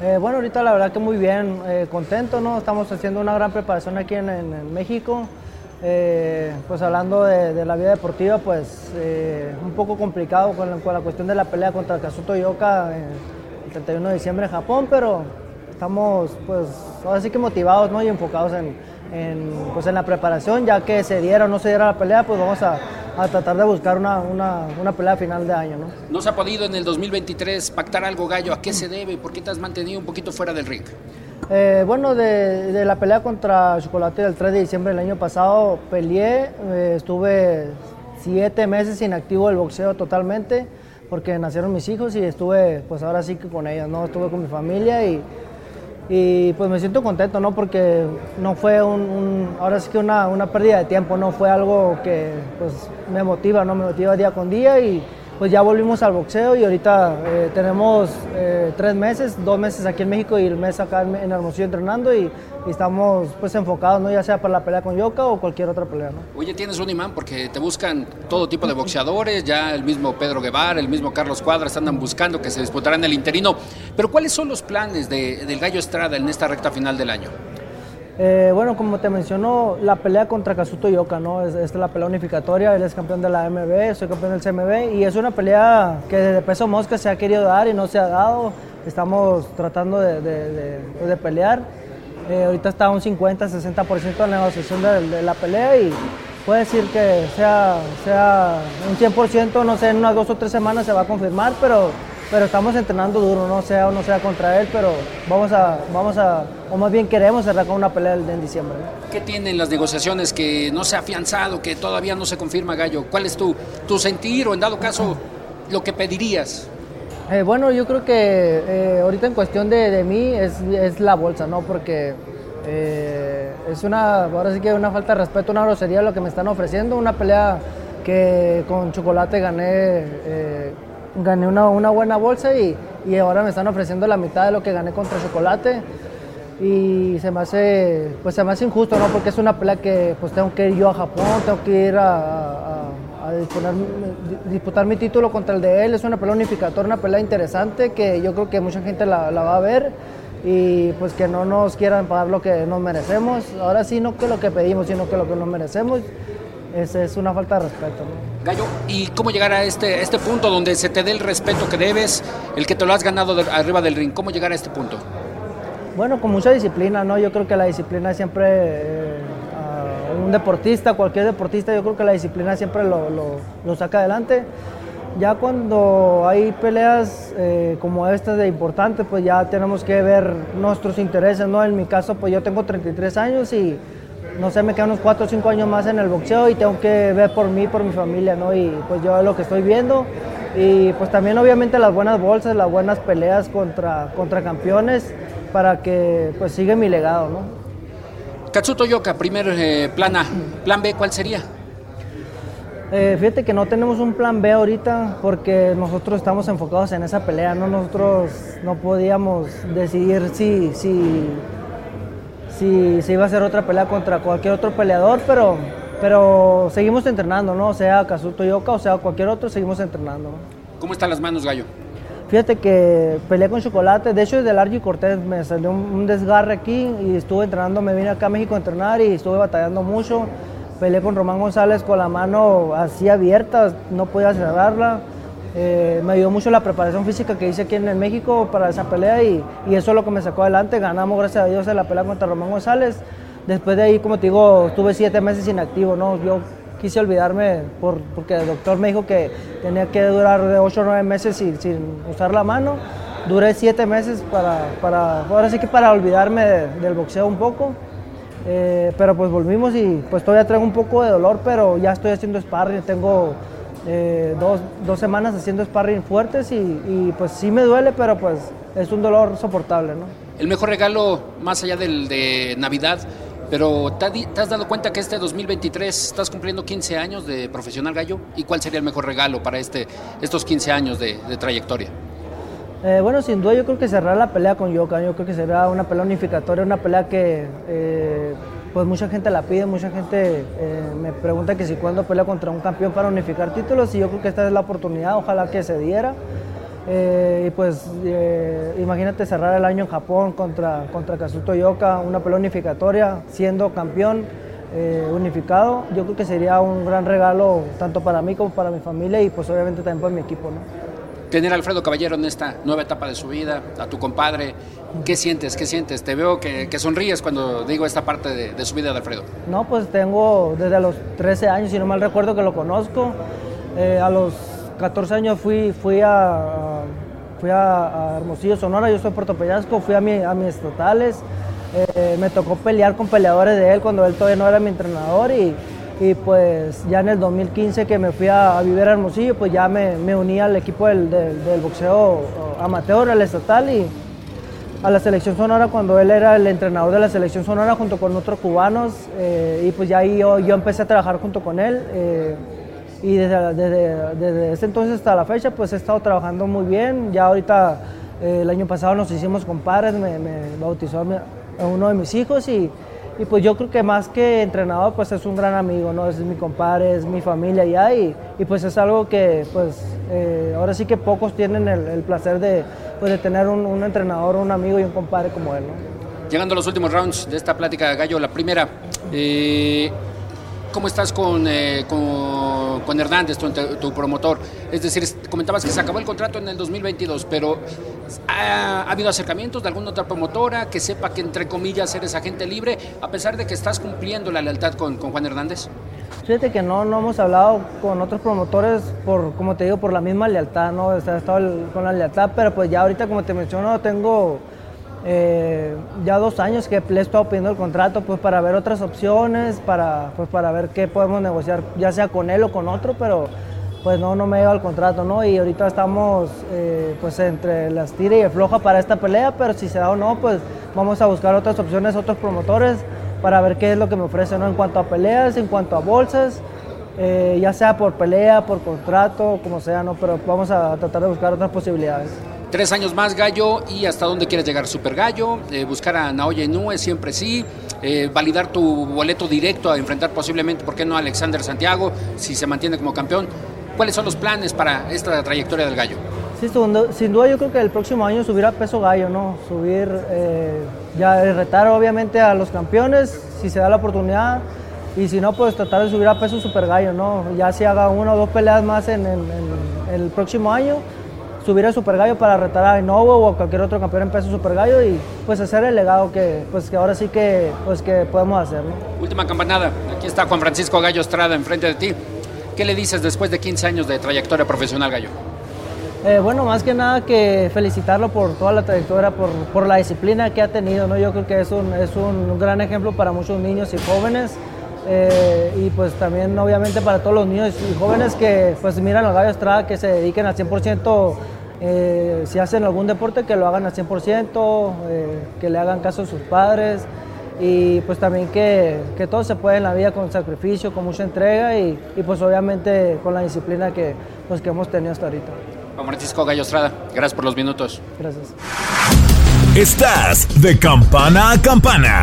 Eh, bueno, ahorita la verdad que muy bien, eh, contento, ¿no? Estamos haciendo una gran preparación aquí en, en, en México. Eh, pues hablando de, la vida deportiva, pues eh, un poco complicado con la, cuestión de la pelea contra Kazuto Yoka el 31 de diciembre en Japón, pero estamos pues ahora sí que motivados ¿no? y enfocados en, pues, en la preparación, ya que se diera o no se diera la pelea, pues vamos a, a tratar de buscar una, una, una, pelea final de año. ¿no? ¿No se ha podido en el 2023 pactar algo, Gallo? ¿A qué se debe? ¿Por qué te has mantenido un poquito fuera del ring? Eh, bueno, de, de, la pelea contra Chocolate del 3 de diciembre del año pasado, peleé, eh, estuve siete meses inactivo del boxeo totalmente, porque nacieron mis hijos y estuve, pues ahora sí que con ellos, ¿no? Estuve con mi familia y, y pues me siento contento, ¿no? Porque no fue un, un ahora sí que una, una, pérdida de tiempo, no fue algo que pues me motiva, ¿no? Me motiva día con día y pues ya volvimos al boxeo y ahorita eh, tenemos eh, tres meses, dos meses aquí en México y el mes acá en, en Hermosillo entrenando y, estamos pues enfocados, ¿no? ya sea para la pelea con Yoka o cualquier otra pelea. ¿no? Oye, tienes un imán porque te buscan todo tipo de boxeadores, ya el mismo Pedro Guevara, el mismo Carlos Cuadras andan buscando que se disputarán el interino, pero ¿cuáles son los planes de, del Gallo Estrada en esta recta final del año? Eh, bueno, como te mencionó, la pelea contra Kazuto Yoka, ¿no? Es, es, la pelea unificatoria, él es campeón de la MB, soy campeón del CMB y es una pelea que desde peso mosca se ha querido dar y no se ha dado. Estamos tratando de, de, de, de pelear. Eh, ahorita está un 50-60% de la negociación de, la pelea y puede decir que sea, sea un 100%, no sé, en unas dos o tres semanas se va a confirmar, pero pero estamos entrenando duro, no sea o no sea contra él, pero vamos a, vamos a, o más bien queremos cerrar con una pelea en diciembre. ¿Qué tienen las negociaciones que no se ha afianzado, que todavía no se confirma, Gallo? ¿Cuál es tu, tu sentir o en dado caso lo que pedirías? Eh, bueno, yo creo que eh, ahorita en cuestión de, de mí es, es, la bolsa, ¿no? Porque eh, es una, ahora sí que una falta de respeto, una grosería lo que me están ofreciendo, una pelea que con chocolate gané, gané una, buena bolsa y, y, ahora me están ofreciendo la mitad de lo que gané contra chocolate y se me hace, pues se me hace injusto, ¿no? Porque es una pelea que pues tengo que ir yo a Japón, tengo que ir a, disputar, mi título contra el de él. Es una pelea unificatoria, una pelea interesante que yo creo que mucha gente la, la, va a ver y pues que no nos quieran pagar lo que nos merecemos. Ahora sí, no que lo que pedimos, sino que lo que nos merecemos. Es, es una falta de respeto. ¿no? Gallo, ¿y cómo llegar a este, este punto donde se te dé el respeto que debes, el que te lo has ganado de, arriba del ring? ¿Cómo llegar a este punto? Bueno, con mucha disciplina, ¿no? Yo creo que la disciplina siempre... Eh, un deportista, cualquier deportista, yo creo que la disciplina siempre lo, lo, lo saca adelante. Ya cuando hay peleas eh, como estas de importantes, pues ya tenemos que ver nuestros intereses, ¿no? En mi caso, pues yo tengo 33 años y no sé, me quedan unos 4 o 5 años más en el boxeo y tengo que ver por mí, por mi familia, ¿no? Y pues yo lo que estoy viendo. Y pues también obviamente las buenas bolsas, las buenas peleas contra, contra campeones para que pues siga mi legado, ¿no? Katsuto Yoka, primer eh, plan A. ¿Plan B cuál sería? Eh, fíjate que no tenemos un plan B ahorita porque nosotros estamos enfocados en esa pelea, ¿no? Nosotros no podíamos decidir si, si, si, si iba a ser otra pelea contra cualquier otro peleador, pero, pero seguimos entrenando, ¿no? Sea Kazuto Yoka o sea cualquier otro, seguimos entrenando. ¿Cómo están las manos, Gallo? Fíjate que peleé con chocolate, de hecho desde el Argy Cortés me salió un, un, desgarre aquí y estuve entrenando, me vine acá a México a entrenar y estuve batallando mucho. Peleé con Román González con la mano así abierta, no podía cerrarla. Eh, me ayudó mucho la preparación física que hice aquí en México para esa pelea y, eso es lo que me sacó adelante. Ganamos, gracias a Dios, en la pelea contra Román González. Después de ahí, como te digo, estuve siete meses inactivo, ¿no? Yo quise olvidarme por, porque el doctor me dijo que tenía que durar de 8 o 9 meses sin, sin, usar la mano. Duré 7 meses para, para, ahora sí que para olvidarme de, del boxeo un poco. Eh, pero pues volvimos y pues todavía traigo un poco de dolor, pero ya estoy haciendo sparring, tengo eh, dos, dos, semanas haciendo sparring fuertes y, y, pues sí me duele, pero pues es un dolor soportable, ¿no? El mejor regalo, más allá del de Navidad, pero ¿te, ¿te, has dado cuenta que este 2023 estás cumpliendo 15 años de profesional gallo? ¿Y cuál sería el mejor regalo para este, estos 15 años de, de trayectoria? Eh, bueno, sin duda yo creo que cerrar la pelea con Yoka, yo creo que será una pelea unificatoria, una pelea que eh, pues mucha gente la pide, mucha gente eh, me pregunta que si cuándo pelea contra un campeón para unificar títulos y yo creo que esta es la oportunidad, ojalá que se diera. Eh, y pues eh, imagínate cerrar el año en Japón contra, contra Kazuto Yoka, una pelea unificatoria, siendo campeón unificado. Yo creo que sería un gran regalo tanto para mí como para mi familia y pues obviamente también para mi equipo. ¿no? Tener a Alfredo Caballero en esta nueva etapa de su vida, a tu compadre, ¿qué sientes? ¿Qué sientes? Te veo que, sonríes cuando digo esta parte de, su vida de Alfredo. No, pues tengo desde los 13 años, si no mal recuerdo que lo conozco. a los 14 años fui, fui, a, fui a, Hermosillo, Sonora, yo soy Puerto Peñasco, fui a, mi, a mis estatales, eh, me tocó pelear con peleadores de él cuando él todavía no era mi entrenador y, y pues ya en el 2015 que me fui a, vivir a Hermosillo, pues ya me, me uní al equipo del, del, boxeo amateur, al estatal y a la selección sonora cuando él era el entrenador de la selección sonora junto con otros cubanos eh, y pues ya ahí yo, empecé a trabajar junto con él. Eh, y desde, desde, desde, ese entonces hasta la fecha pues he estado trabajando muy bien. Ya ahorita eh, el año pasado nos hicimos compadres, me, me bautizó uno de mis hijos y, y, pues yo creo que más que entrenador pues es un gran amigo, ¿no? Es mi compadre, es mi familia ya y, y pues es algo que pues eh, ahora sí que pocos tienen el, placer de, pues, de tener un, un, entrenador, un amigo y un compadre como él, ¿no? Llegando a los últimos rounds de esta plática, Gallo, la primera, eh, ¿Cómo estás con, eh, con, con, Hernández, tu, tu, promotor? Es decir, comentabas que se acabó el contrato en el 2022, pero ¿ha, ¿ha, habido acercamientos de alguna otra promotora que sepa que, entre comillas, eres agente libre, a pesar de que estás cumpliendo la lealtad con, con Juan Hernández? Fíjate que no, no hemos hablado con otros promotores por, como te digo, por la misma lealtad, ¿no? O he estado con la lealtad, pero pues ya ahorita, como te menciono, tengo eh, ya dos años que le he estado pidiendo el contrato pues para ver otras opciones, para, pues para ver qué podemos negociar, ya sea con él o con otro, pero pues no, no me lleva el contrato, ¿no? Y ahorita estamos eh, pues entre las tira y floja para esta pelea, pero si se da o no, pues vamos a buscar otras opciones, otros promotores para ver qué es lo que me ofrecen, ¿no? En cuanto a peleas, en cuanto a bolsas, eh, ya sea por pelea, por contrato, como sea, ¿no? Pero vamos a tratar de buscar otras posibilidades. Tres años más, Gallo, y hasta dónde quieres llegar, Super Gallo, eh, buscar a Naoya Inoue, siempre sí, validar tu boleto directo a enfrentar posiblemente, ¿por qué no, a Alexander Santiago, si se mantiene como campeón? ¿Cuáles son los planes para esta trayectoria del gallo? Sí, sin duda yo creo que el próximo año subir a peso gallo, ¿no? Subir, eh, ya retar obviamente a los campeones, si se da la oportunidad, y si no, pues tratar de subir a peso super gallo, ¿no? Ya si haga una o dos peleas más en, el próximo año, subir a super gallo para retar a Inovo o a cualquier otro campeón en peso super gallo y pues hacer el legado que, pues, que ahora sí que, pues, que podemos hacer, ¿no? Última campanada, aquí está Juan Francisco Gallo Estrada enfrente de ti. ¿Qué le dices después de 15 años de trayectoria profesional, Gallo? Eh, bueno, más que nada que felicitarlo por toda la trayectoria, por, por, la disciplina que ha tenido. ¿no? Yo creo que es un, es un gran ejemplo para muchos niños y jóvenes. Eh, y pues también obviamente para todos los niños y jóvenes que pues miran al Gallo Estrada, que se dediquen al 100%, eh, si hacen algún deporte, que lo hagan al 100%, que le hagan caso a sus padres y pues también que, que, todo se puede en la vida con sacrificio, con mucha entrega y, y, pues obviamente con la disciplina que, pues, que hemos tenido hasta ahorita. Juan Francisco Gallo Estrada, gracias por los minutos. Gracias. Estás de campana a campana.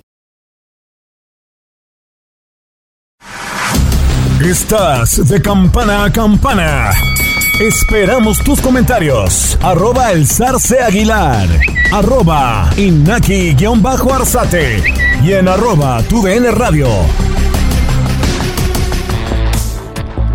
Estás de campana a campana. Esperamos tus comentarios. Arroba el zarce aguilar. Arroba inaki-arzate. Y en arroba tu radio.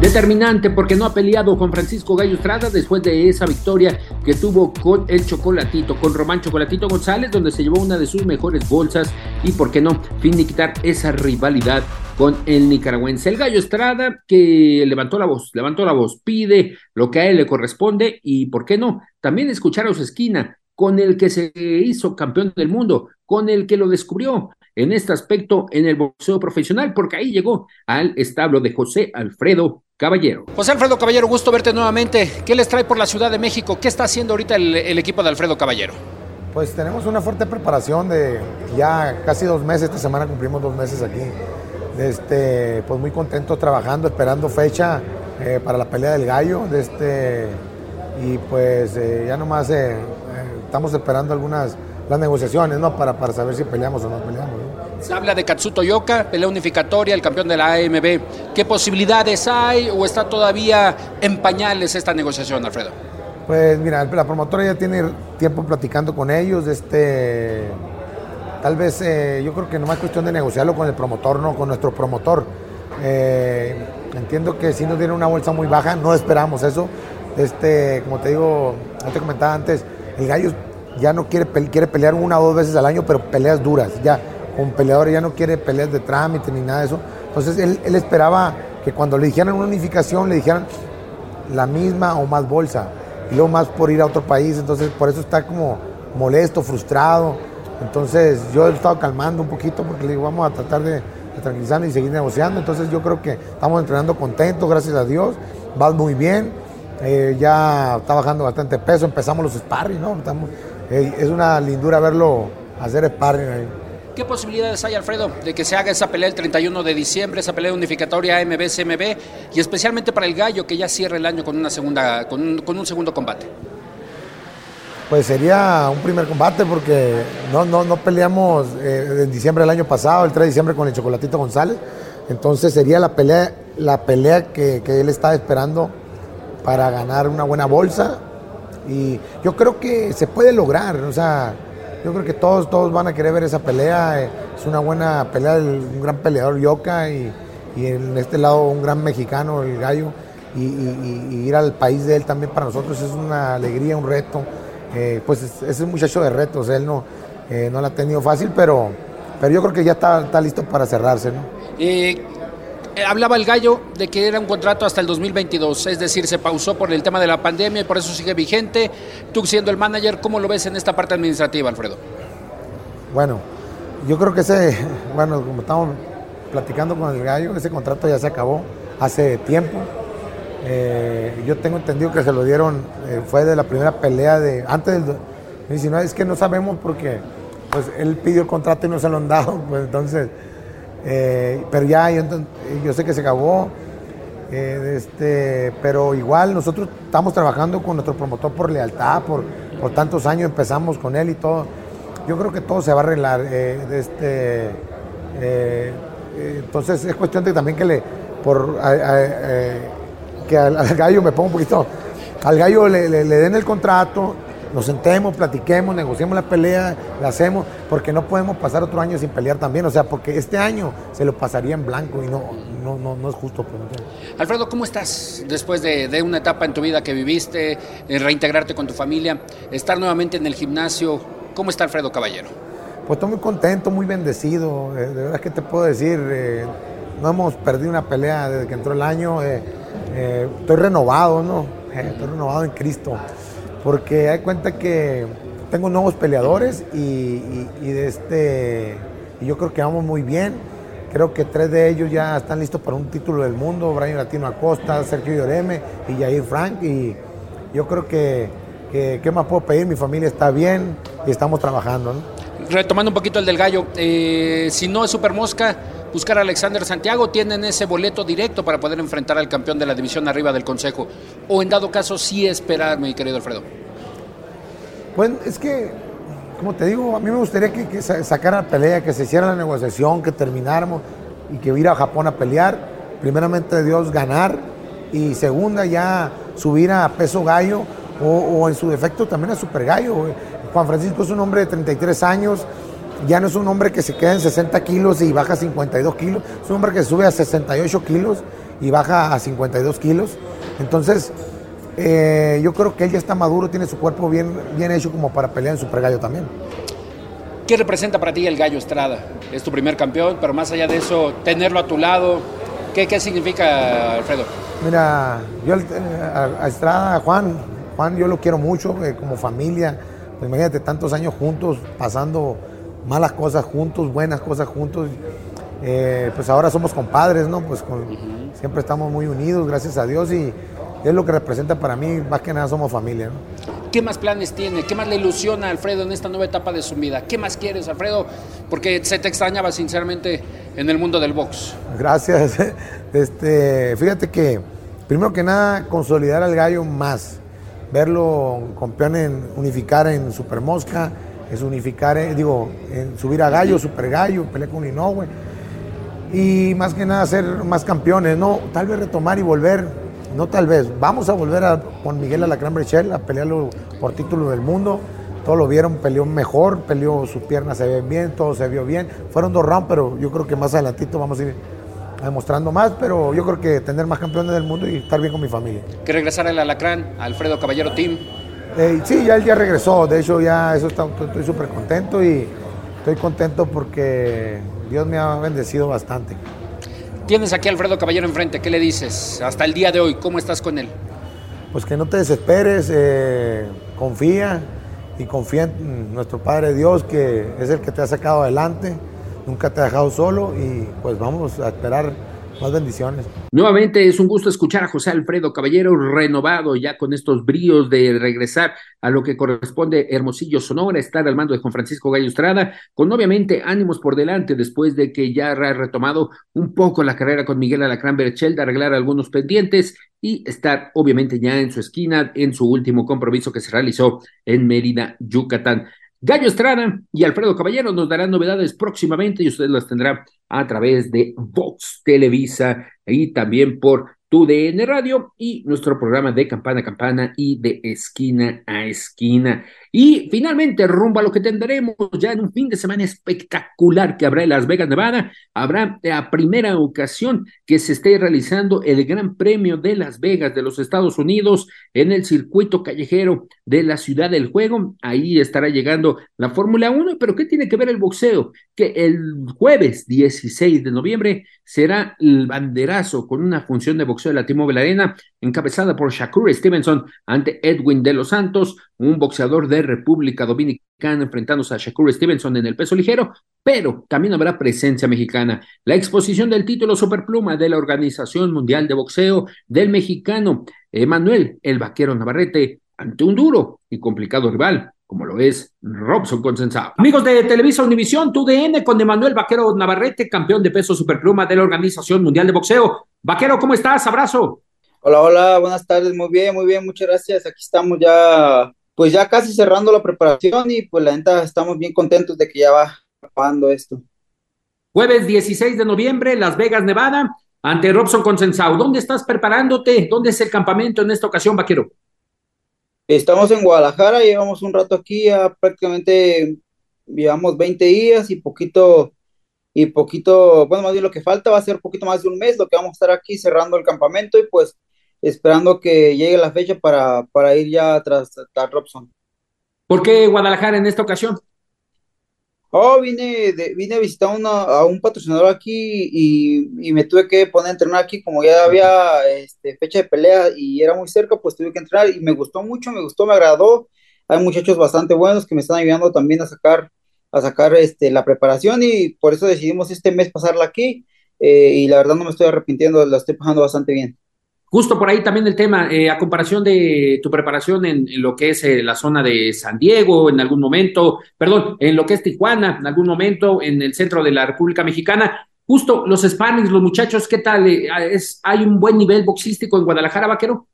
Determinante porque no ha peleado con Francisco Gallo Estrada después de esa victoria que tuvo con el Chocolatito, con Román Chocolatito González, donde se llevó una de sus mejores bolsas y, por qué no, quitar esa rivalidad con el nicaragüense. El Gallo Estrada que levantó la voz, levantó la voz, pide lo que a él le corresponde y, ¿por qué no? También escuchar a su esquina, con el que se hizo campeón del mundo, con el que lo descubrió en este aspecto en el boxeo profesional, porque ahí llegó al establo de José Alfredo Caballero. José Alfredo Caballero, gusto verte nuevamente. ¿Qué les trae por la Ciudad de México? ¿Qué está haciendo ahorita el, el equipo de Alfredo Caballero? Pues tenemos una fuerte preparación de ya casi dos meses, esta semana cumplimos dos meses aquí este, pues muy contento trabajando, esperando fecha eh, para la pelea del gallo. este, y pues eh, ya nomás eh, estamos esperando algunas las negociaciones, ¿no? Para, para saber si peleamos o no peleamos. ¿no? Se habla de Katsuto Yoka, pelea unificatoria, el campeón de la AMB. ¿Qué posibilidades hay o está todavía en pañales esta negociación, Alfredo? Pues mira, la promotora ya tiene tiempo platicando con ellos, este, tal vez eh, yo creo que no es cuestión de negociarlo con el promotor, no con nuestro promotor. Eh, entiendo que si nos dieron una bolsa muy baja, no esperamos eso. Este, como te digo, ya te comentaba antes, el gallo ya no quiere, quiere pelear una o dos veces al año, pero peleas duras, ya con peleadores ya no quiere peleas de trámite ni nada de eso. Entonces él, él esperaba que cuando le dijeran una unificación, le dijeran la misma o más bolsa, y luego más por ir a otro país, entonces por eso está como molesto, frustrado. Entonces yo he estado calmando un poquito porque le digo, vamos a tratar de, de tranquilizarnos y seguir negociando. Entonces yo creo que estamos entrenando contentos, gracias a Dios, va muy bien, eh, ya está bajando bastante peso, empezamos los sparring, ¿no? Eh, es una lindura verlo hacer sparring ahí. ¿Qué posibilidades hay, Alfredo, de que se haga esa pelea el 31 de diciembre, esa pelea unificatoria AMB-CMB y especialmente para el gallo que ya cierra el año con una segunda, con un, con un segundo combate? Pues sería un primer combate porque no, no, no peleamos eh, en diciembre del año pasado, el 3 de diciembre con el Chocolatito González. Entonces sería la pelea, la pelea que, que él está esperando para ganar una buena bolsa. Y yo creo que se puede lograr. O sea, yo creo que todos, todos van a querer ver esa pelea. Es una buena pelea, un gran peleador Yoka y, y en este lado un gran mexicano, el gallo. Y ir al país de él también para nosotros es una alegría, un reto. Eh, pues es, es un muchacho de retos, él no, eh, no la ha tenido fácil, pero, pero yo creo que ya está, está listo para cerrarse. ¿no? Eh, eh, hablaba el gallo de que era un contrato hasta el 2022, es decir, se pausó por el tema de la pandemia y por eso sigue vigente. Tú siendo el manager, ¿cómo lo ves en esta parte administrativa, Alfredo? Bueno, yo creo que ese, bueno, como estamos platicando con el gallo, ese contrato ya se acabó hace tiempo. Eh, yo tengo entendido que se lo dieron, eh, fue de la primera pelea de antes del 2019, es que no sabemos porque pues él pidió el contrato y no se lo han dado, pues entonces, eh, pero ya yo, sé que se acabó, este, pero igual nosotros estamos trabajando con nuestro promotor por lealtad, por, por tantos años empezamos con él y todo. Yo creo que todo se va a arreglar. este, entonces es cuestión de también que le, por, que al, al gallo me pongo un poquito, al gallo le, le- le den el contrato, nos sentemos, platiquemos, negociemos la pelea, la hacemos, porque no podemos pasar otro año sin pelear también, o sea, porque este año se lo pasaría en blanco y no, no, no, no es justo. pues. Alfredo, ¿cómo estás después de, de una etapa en tu vida que viviste, eh, reintegrarte con tu familia, estar nuevamente en el gimnasio? ¿Cómo está Alfredo Caballero? Pues estoy muy contento, muy bendecido. eh, de verdad que te puedo decir, eh, no hemos perdido una pelea desde que entró el año. eh, eh, estoy renovado, ¿no? Eh, estoy renovado en Cristo. Porque hay cuenta que tengo nuevos peleadores y, este, y yo creo que vamos muy bien. Creo que tres de ellos ya están listos para un título del mundo. Brian Latino Acosta, Sergio Lloreme y Jair Frank. Y yo creo que, ¿qué más puedo pedir? Mi familia está bien y estamos trabajando. Retomando un poquito el del gallo, eh, si no es Super Mosca, buscar a Alexander Santiago, tienen ese boleto directo para poder enfrentar al campeón de la división arriba del Consejo. O en dado caso, sí esperar, mi querido Alfredo. Pues es que, como te digo, a mí me gustaría que, que sa- sacaran la pelea, que se hiciera la negociación, que termináramos y que ir a Japón a pelear. Primeramente Dios ganar y segunda ya subir a peso gallo o, o en su defecto también a super gallo. Juan Francisco es un hombre de 33 años, ya no es un hombre que se queda en 60 kilos y baja a 52 kilos, es un hombre que sube a 68 kilos y baja a 52 kilos. Entonces, eh, yo creo que él ya está maduro, tiene su cuerpo bien, bien hecho como para pelear en Super Gallo también. ¿Qué representa para ti el gallo Estrada? Es tu primer campeón, pero más allá de eso, tenerlo a tu lado, ¿qué, qué significa, Alfredo? Mira, yo eh, a, a Estrada, a Juan, Juan yo lo quiero mucho eh, como familia. Pues imagínate tantos años juntos, pasando malas cosas juntos, buenas cosas juntos. Eh, pues ahora somos compadres, ¿no? Pues con- siempre estamos muy unidos, gracias a Dios, y es lo que representa para mí, más que nada somos familia, ¿no? ¿Qué más planes tiene? ¿Qué más le ilusiona a Alfredo en esta nueva etapa de su vida? ¿Qué más quieres, Alfredo? Porque se te extrañaba sinceramente en el mundo del box. Gracias. Este, fíjate que, primero que nada, consolidar al gallo más. Verlo campeón en unificar en Super Mosca es unificar, eh, digo, en subir a Gallo, Super Gallo, pelear con Inoue y más que nada ser más campeones, no, tal vez retomar y volver, no tal vez, vamos a volver a con Miguel Alacrán Brechel a pelearlo por título del mundo. Todos lo vieron, peleó mejor, peleó, sus piernas se ven bien, todo se vio bien. Fueron dos rounds, pero yo creo que más adelantito vamos a ir demostrando más, pero yo creo que tener más campeones del mundo y estar bien con mi familia. Que regresar el Alacrán, Alfredo Caballero Team. Eh, sí, ya él ya regresó, de hecho ya eso está, estoy súper contento y estoy contento porque Dios me ha bendecido bastante. Tienes aquí a Alfredo Caballero enfrente, ¿qué le dices? Hasta el día de hoy, ¿cómo estás con él? Pues que no te desesperes, eh, confía y confía en nuestro Padre Dios que es el que te ha sacado adelante, nunca te ha dejado solo y pues vamos a esperar más bendiciones. Nuevamente es un gusto escuchar a José Alfredo Caballero renovado ya con estos bríos de regresar a lo que corresponde Hermosillo Sonora, estar al mando de Juan Francisco Gallo Estrada, con obviamente ánimos por delante después de que ya ha retomado un poco la carrera con Miguel Alacrán Berchel de arreglar algunos pendientes y estar obviamente ya en su esquina en su último compromiso que se realizó en Mérida, Yucatán. Gallo Estrada y Alfredo Caballero nos darán novedades próximamente y usted las tendrá a través de Vox Televisa y también por TUDN Radio y nuestro programa de campana a campana y de esquina a esquina. Y finalmente, rumbo a lo que tendremos ya en un fin de semana espectacular que habrá en Las Vegas, Nevada, habrá la primera ocasión que se esté realizando el Gran Premio de Las Vegas de los Estados Unidos en el circuito callejero de la Ciudad del Juego. Ahí estará llegando la Fórmula 1, pero ¿qué tiene que ver el boxeo? Que el jueves 16 de noviembre será el banderazo con una función de boxeo de la T-Mobile Arena encabezada por Shakur Stevenson ante Edwin de los Santos, un boxeador de República Dominicana enfrentándose a Shakur Stevenson en el peso ligero, pero también habrá presencia mexicana. La exposición del título Superpluma de la Organización Mundial de Boxeo del mexicano Emanuel El Vaquero Navarrete ante un duro y complicado rival como lo es Robson Consensado. Amigos de Televisa Univisión, TUDN con Emanuel Vaquero Navarrete, campeón de peso superpluma de la Organización Mundial de Boxeo. Vaquero, ¿cómo estás? Abrazo. Hola, hola, buenas tardes, muy bien, muy bien, muchas gracias. Aquí estamos ya, pues ya casi cerrando la preparación y pues la neta estamos bien contentos de que ya va acabando esto. Jueves 16 de noviembre, Las Vegas, Nevada, ante Robson Consensado. ¿Dónde estás preparándote? ¿Dónde es el campamento en esta ocasión, Vaquero? Estamos en Guadalajara, llevamos un rato aquí, ya prácticamente llevamos 20 días y poquito, y poquito, bueno, más bien lo que falta va a ser poquito más de un mes lo que vamos a estar aquí cerrando el campamento y pues esperando que llegue la fecha para, para ir ya tras, tras Robson. ¿Por qué Guadalajara en esta ocasión? Oh, vine, de, vine a visitar una, a un patrocinador aquí y, y, me tuve que poner a entrenar aquí, como ya había este, fecha de pelea y era muy cerca, pues tuve que entrenar y me gustó mucho, me gustó, me agradó. Hay muchachos bastante buenos que me están ayudando también a sacar, a sacar este, la preparación y por eso decidimos este mes pasarla aquí eh, y la verdad no me estoy arrepintiendo, la estoy pasando bastante bien. Justo por ahí también el tema, eh, a comparación de tu preparación en, lo que es eh, la zona de San Diego en algún momento, perdón, en lo que es Tijuana en algún momento, en el centro de la República Mexicana, justo los Spanish, los muchachos, ¿qué tal? Eh, es, ¿Hay un buen nivel boxístico en Guadalajara, Vaquero?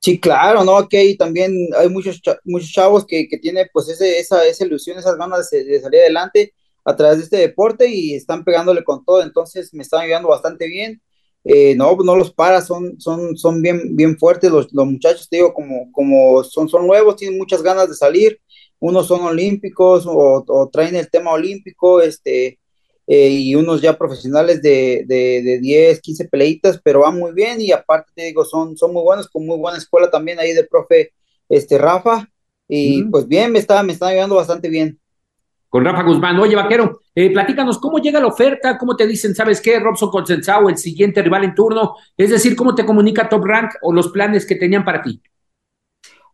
Sí, claro, ¿no? Aquí también hay muchos, muchos chavos que, que tienen pues ese, esa, esa ilusión, esas ganas de salir adelante a través de este deporte y están pegándole con todo, entonces me están ayudando bastante bien eh, no, no los para, son, son, son bien, bien fuertes los, los, muchachos, te digo, como, como son, son nuevos, tienen muchas ganas de salir, unos son olímpicos o, o traen el tema olímpico, este, eh, y unos ya profesionales de, de, de, 10, 15 peleitas, pero van muy bien y aparte te digo, son, son muy buenos, con muy buena escuela también ahí del profe este, Rafa, y mm. pues bien, me está, me está ayudando bastante bien con Rafa Guzmán. Oye, Vaquero, eh, platícanos, ¿cómo llega la oferta? ¿Cómo te dicen, sabes qué, Robson Consensao, el siguiente rival en turno? Es decir, ¿cómo te comunica Top Rank o los planes que tenían para ti?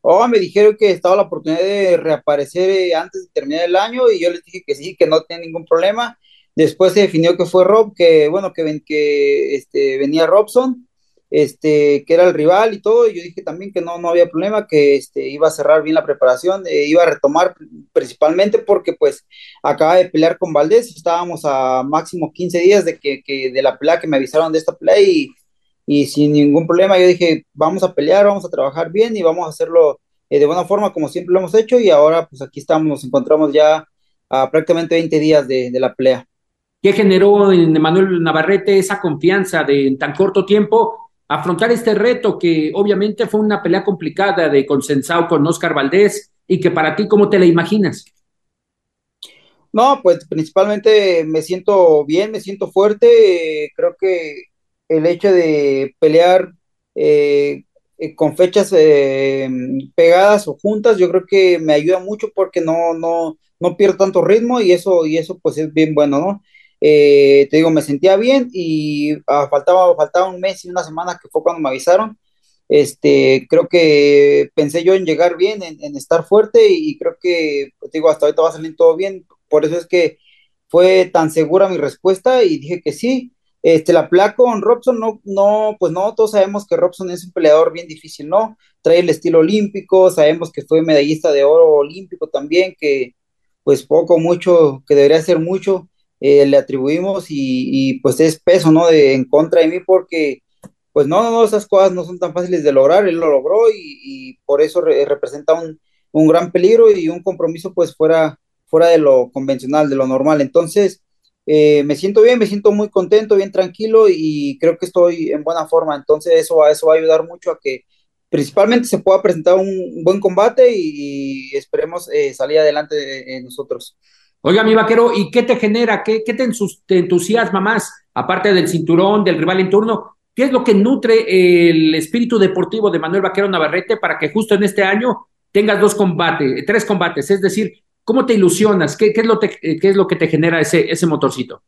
Oh, me dijeron que estaba la oportunidad de reaparecer eh, antes de terminar el año y yo les dije que sí, que no tenía ningún problema. Después se definió que fue Rob, que bueno, que, que este, venía Robson este, que era el rival y todo, y yo dije también que no, no había problema, que este, iba a cerrar bien la preparación, eh, iba a retomar principalmente porque pues acaba de pelear con Valdés, estábamos a máximo 15 días de que, que de la pelea que me avisaron de esta pelea y, y, sin ningún problema yo dije, vamos a pelear, vamos a trabajar bien y vamos a hacerlo eh, de buena forma como siempre lo hemos hecho y ahora pues aquí estamos, nos encontramos ya a prácticamente 20 días de, de la pelea. ¿Qué generó en Manuel Navarrete esa confianza de en tan corto tiempo afrontar este reto que obviamente fue una pelea complicada de consensado con Oscar Valdés y que para ti, ¿cómo te la imaginas? No, pues principalmente me siento bien, me siento fuerte. creo que el hecho de pelear eh, eh, con fechas eh, pegadas o juntas, yo creo que me ayuda mucho porque no, no, no pierdo tanto ritmo y eso, y eso pues es bien bueno, ¿no? Eh, te digo, me sentía bien y ah, faltaba, faltaba un mes y una semana que fue cuando me avisaron. Este, creo que pensé yo en llegar bien, en, estar fuerte y, creo que, pues, digo, hasta ahorita va a salir todo bien. Por eso es que fue tan segura mi respuesta y dije que sí. Este, la pelea con Robson, no, no, pues no, todos sabemos que Robson es un peleador bien difícil, ¿no? Trae el estilo olímpico, sabemos que fue medallista de oro olímpico también, que pues poco, mucho, que debería ser mucho, eh, le atribuimos y, pues es peso, ¿no? De, en contra de mí porque pues no, no, esas cosas no son tan fáciles de lograr, él lo logró y, por eso re- representa un, un gran peligro y un compromiso pues fuera, fuera de lo convencional, de lo normal. Entonces, eh, me siento bien, me siento muy contento, bien tranquilo y creo que estoy en buena forma. Entonces, eso, eso va a ayudar mucho a que principalmente se pueda presentar un buen combate y, y esperemos eh, salir adelante eh, nosotros. Oiga, mi vaquero, ¿y qué te genera? ¿Qué, qué te, entusiasma más? Aparte del cinturón, del rival en turno, ¿qué es lo que nutre el espíritu deportivo de Manuel Vaquero Navarrete para que justo en este año tengas dos combates, tres combates? Es decir, ¿cómo te ilusionas? ¿Qué, qué es, lo te- qué es lo que te genera ese, ese motorcito?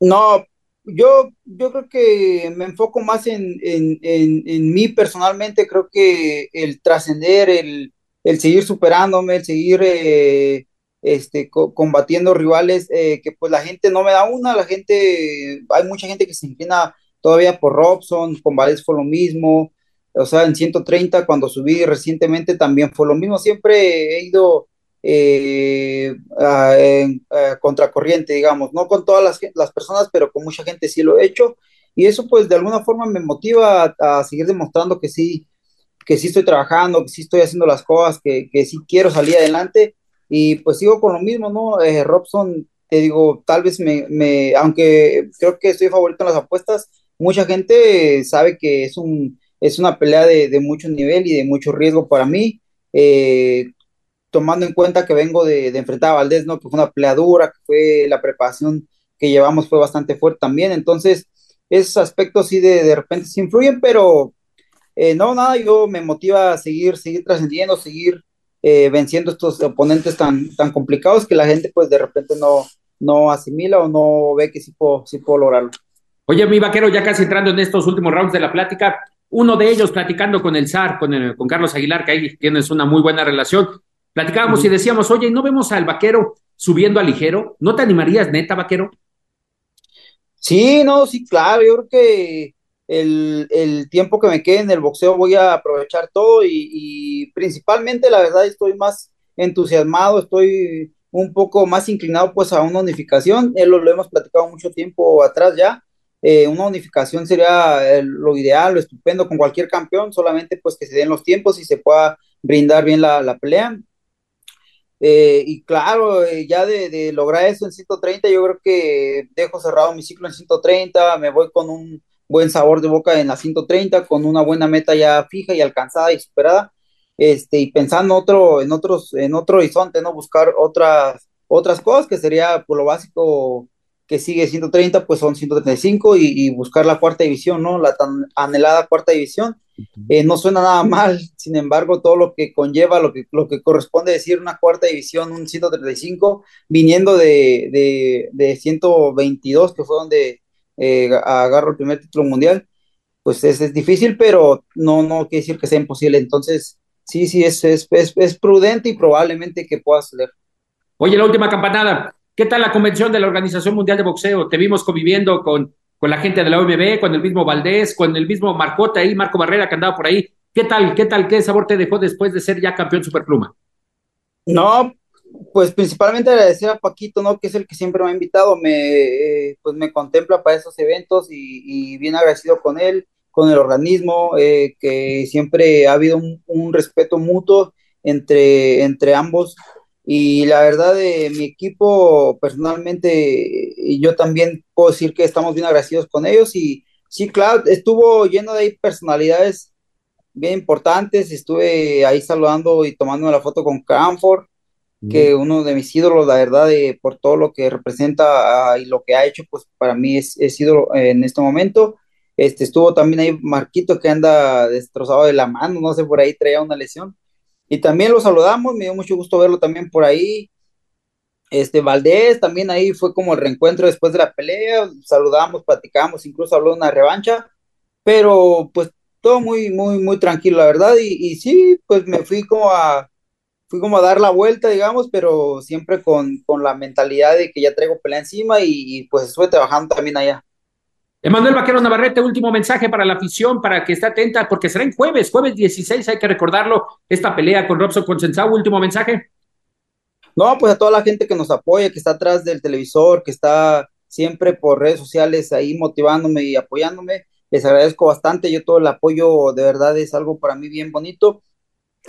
No, yo, yo creo que me enfoco más en, en, en, en mí personalmente, creo que el trascender, el, el seguir superándome, el seguir eh, este, co- combatiendo rivales, eh, que pues la gente no me da una, la gente, hay mucha gente que se inclina todavía por Robson, con Valdés fue lo mismo, o sea, en 130 cuando subí recientemente también fue lo mismo, siempre he ido eh, a- en- a contracorriente, digamos, no con todas las, las personas, pero con mucha gente sí lo he hecho, y eso pues de alguna forma me motiva a seguir demostrando que sí, que sí estoy trabajando, que sí estoy haciendo las cosas, que, que sí quiero salir adelante, y pues sigo con lo mismo, ¿no? Eh, Robson, te digo, tal vez me, aunque creo que estoy favorito en las apuestas, mucha gente sabe que es un, es una pelea de, de mucho nivel y de mucho riesgo para mí. Eh, tomando en cuenta que vengo de, enfrentar a Valdés, ¿no? Que fue una pelea dura, que fue la preparación que llevamos fue bastante fuerte también. Entonces, esos aspectos sí de, de repente sí influyen, pero eh, no, nada, yo me motiva a seguir, seguir trascendiendo, seguir eh, venciendo estos oponentes tan, tan complicados que la gente pues de repente no, no asimila o no ve que sí puedo, sí puedo lograrlo. Oye, mi vaquero, ya casi entrando en estos últimos rounds de la plática, uno de ellos platicando con el zar, con, el- con Carlos Aguilar, que ahí tienes una muy buena relación, platicábamos y decíamos, oye, ¿no vemos al vaquero subiendo a ligero? ¿No te animarías, neta, vaquero? Sí, no, sí, claro, yo creo que el, el tiempo que me quede en el boxeo voy a aprovechar todo y, principalmente la verdad estoy más entusiasmado, estoy un poco más inclinado pues a una unificación, eh, lo, hemos platicado mucho tiempo atrás ya, eh, una unificación sería eh, lo ideal, lo estupendo con cualquier campeón, solamente pues que se den los tiempos y se pueda brindar bien la, la pelea. Eh, y claro, ya de lograr eso en 130, yo creo que dejo cerrado mi ciclo en 130, me voy con un buen sabor de boca en la 130, con una buena meta ya fija y alcanzada y superada, este, y pensando otro, en otros, en otro horizonte, ¿no? Buscar otras, otras cosas que sería por lo básico que sigue 130, pues son 135 y, y buscar la cuarta división, ¿no? La tan anhelada cuarta división. Eh, no suena nada mal, sin embargo, todo lo que conlleva, lo que, lo que corresponde decir una cuarta división, un 135, viniendo de, de, de 122, que fue donde eh, agarro el primer título mundial, pues es, es difícil, pero no, no quiere decir que sea imposible. Entonces, sí, sí, es, es, es, es prudente y probablemente que pueda suceder. Oye, la última campanada, ¿qué tal la convención de la Organización Mundial de Boxeo? Te vimos conviviendo con, con la gente de la OMB, con el mismo Valdés, con el mismo Marcota ahí, Marco Barrera que andaba por ahí. ¿Qué tal, qué tal, qué sabor te dejó después de ser ya campeón superpluma? No, pues principalmente agradecer a Paquito, ¿no? Que es el que siempre me ha invitado, me, eh, pues me contempla para esos eventos y, y bien agradecido con él, con el organismo, eh, que siempre ha habido un, respeto mutuo entre, entre ambos. Y la verdad, de mi equipo, personalmente, yo también puedo decir que estamos bien agradecidos con ellos. Y sí, claro, estuvo lleno de personalidades bien importantes. Estuve ahí saludando y tomando la foto con Cranford, que uno de mis ídolos, la verdad, de, por todo lo que representa ah, y lo que ha hecho, pues para mí es, es ídolo en este momento. Este, estuvo también ahí Marquito que anda destrozado de la mano, no sé, por ahí traía una lesión. Y también lo saludamos, me dio mucho gusto verlo también por ahí. Este Valdés también ahí fue como el reencuentro después de la pelea, saludamos, platicamos, incluso habló de una revancha, pero pues todo muy, muy, muy tranquilo, la verdad, y, y sí, pues me fui como a, fui como a dar la vuelta, digamos, pero siempre con, con la mentalidad de que ya traigo pelea encima y, y pues estuve trabajando también allá. Emanuel Vaquero Navarrete, último mensaje para la afición, para que esté atenta, porque será en jueves, jueves 16, hay que recordarlo, esta pelea con Robson Consensao, último mensaje. No, pues a toda la gente que nos apoya, que está atrás del televisor, que está siempre por redes sociales ahí motivándome y apoyándome, les agradezco bastante, yo todo el apoyo de verdad es algo para mí bien bonito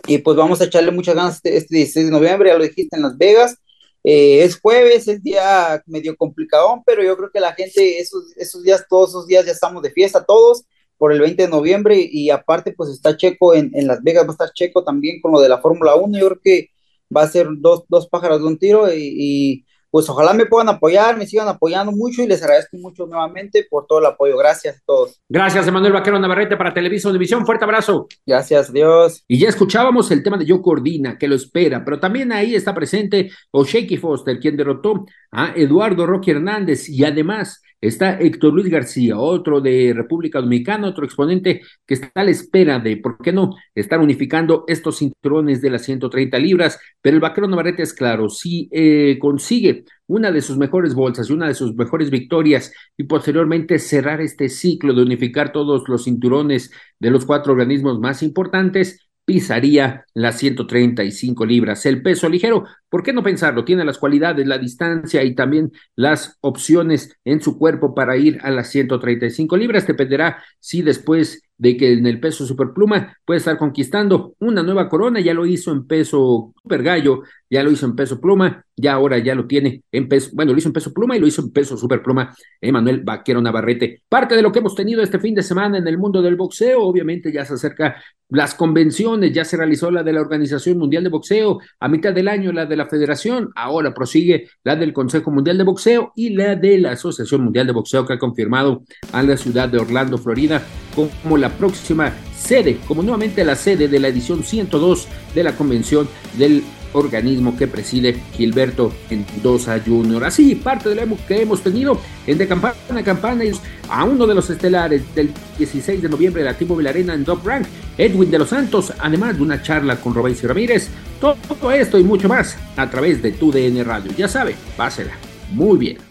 y pues vamos a echarle muchas ganas este, este 16 de noviembre, ya lo dijiste en Las Vegas, eh, es jueves, es día medio complicado, pero yo creo que la gente, esos, esos días, todos esos días ya estamos de fiesta todos por el 20 de noviembre. Y, aparte pues está Checo en, en, Las Vegas, va a estar Checo también con lo de la Fórmula 1, yo creo que va a ser dos, dos pájaros de un tiro y, y, pues ojalá me puedan apoyar, me sigan apoyando mucho y les agradezco mucho nuevamente por todo el apoyo. Gracias a todos. Gracias, Emanuel Vaquero Navarrete para Televisa Univisión. Fuerte abrazo. Gracias, Dios. Y ya escuchábamos el tema de Joe Cordina, que lo espera, pero también ahí está presente O'Shaky Foster, quien derrotó a Eduardo Roque Hernández y además Está Héctor Luis García, otro de República Dominicana, otro exponente que está a la espera de, ¿por qué no?, estar unificando estos cinturones de las 130 libras. Pero el vaquero Navarrete es claro, si eh, consigue una de sus mejores bolsas y una de sus mejores victorias y posteriormente cerrar este ciclo de unificar todos los cinturones de los cuatro organismos más importantes, pisaría las 135 libras. El peso ligero, ¿por qué no pensarlo? Tiene las cualidades, la distancia y también las opciones en su cuerpo para ir a las 135 libras. Dependerá si después de que en el peso superpluma puede estar conquistando una nueva corona, ya lo hizo en peso super gallo, ya lo hizo en peso pluma, ya ahora ya lo tiene en peso, bueno, lo hizo en peso pluma y lo hizo en peso superpluma Emanuel Vaquero Navarrete. Parte de lo que hemos tenido este fin de semana en el mundo del boxeo, obviamente ya se acerca las convenciones, ya se realizó la de la Organización Mundial de Boxeo, a mitad del año la de la Federación, ahora prosigue la del Consejo Mundial de Boxeo y la de la Asociación Mundial de Boxeo que ha confirmado a la ciudad de Orlando, Florida, como la próxima sede, como nuevamente la sede de la edición 102 de la convención del organismo que preside Gilberto Mendoza Jr. Así, parte de lo que hemos tenido en De Campana a Campana a uno de los estelares del 16 de noviembre de la Tibo Vilarena en Top Rank, Edwin de los Santos, además de una charla con Robéis Ramírez. Todo esto y mucho más a través de tu DN Radio. Ya sabe, pásela. Muy bien.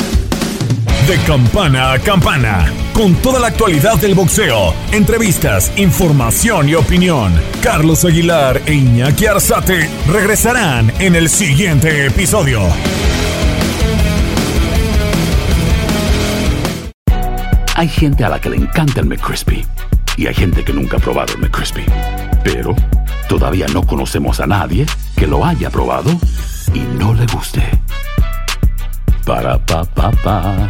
De campana a campana, con toda la actualidad del boxeo, entrevistas, información y opinión. Carlos Aguilar e Iñaki Arzate regresarán en el siguiente episodio. Hay gente a la que le encanta el McCrispy y hay gente que nunca ha probado el McCrispy. Pero todavía no conocemos a nadie que lo haya probado y no le guste. Para pa pa pa.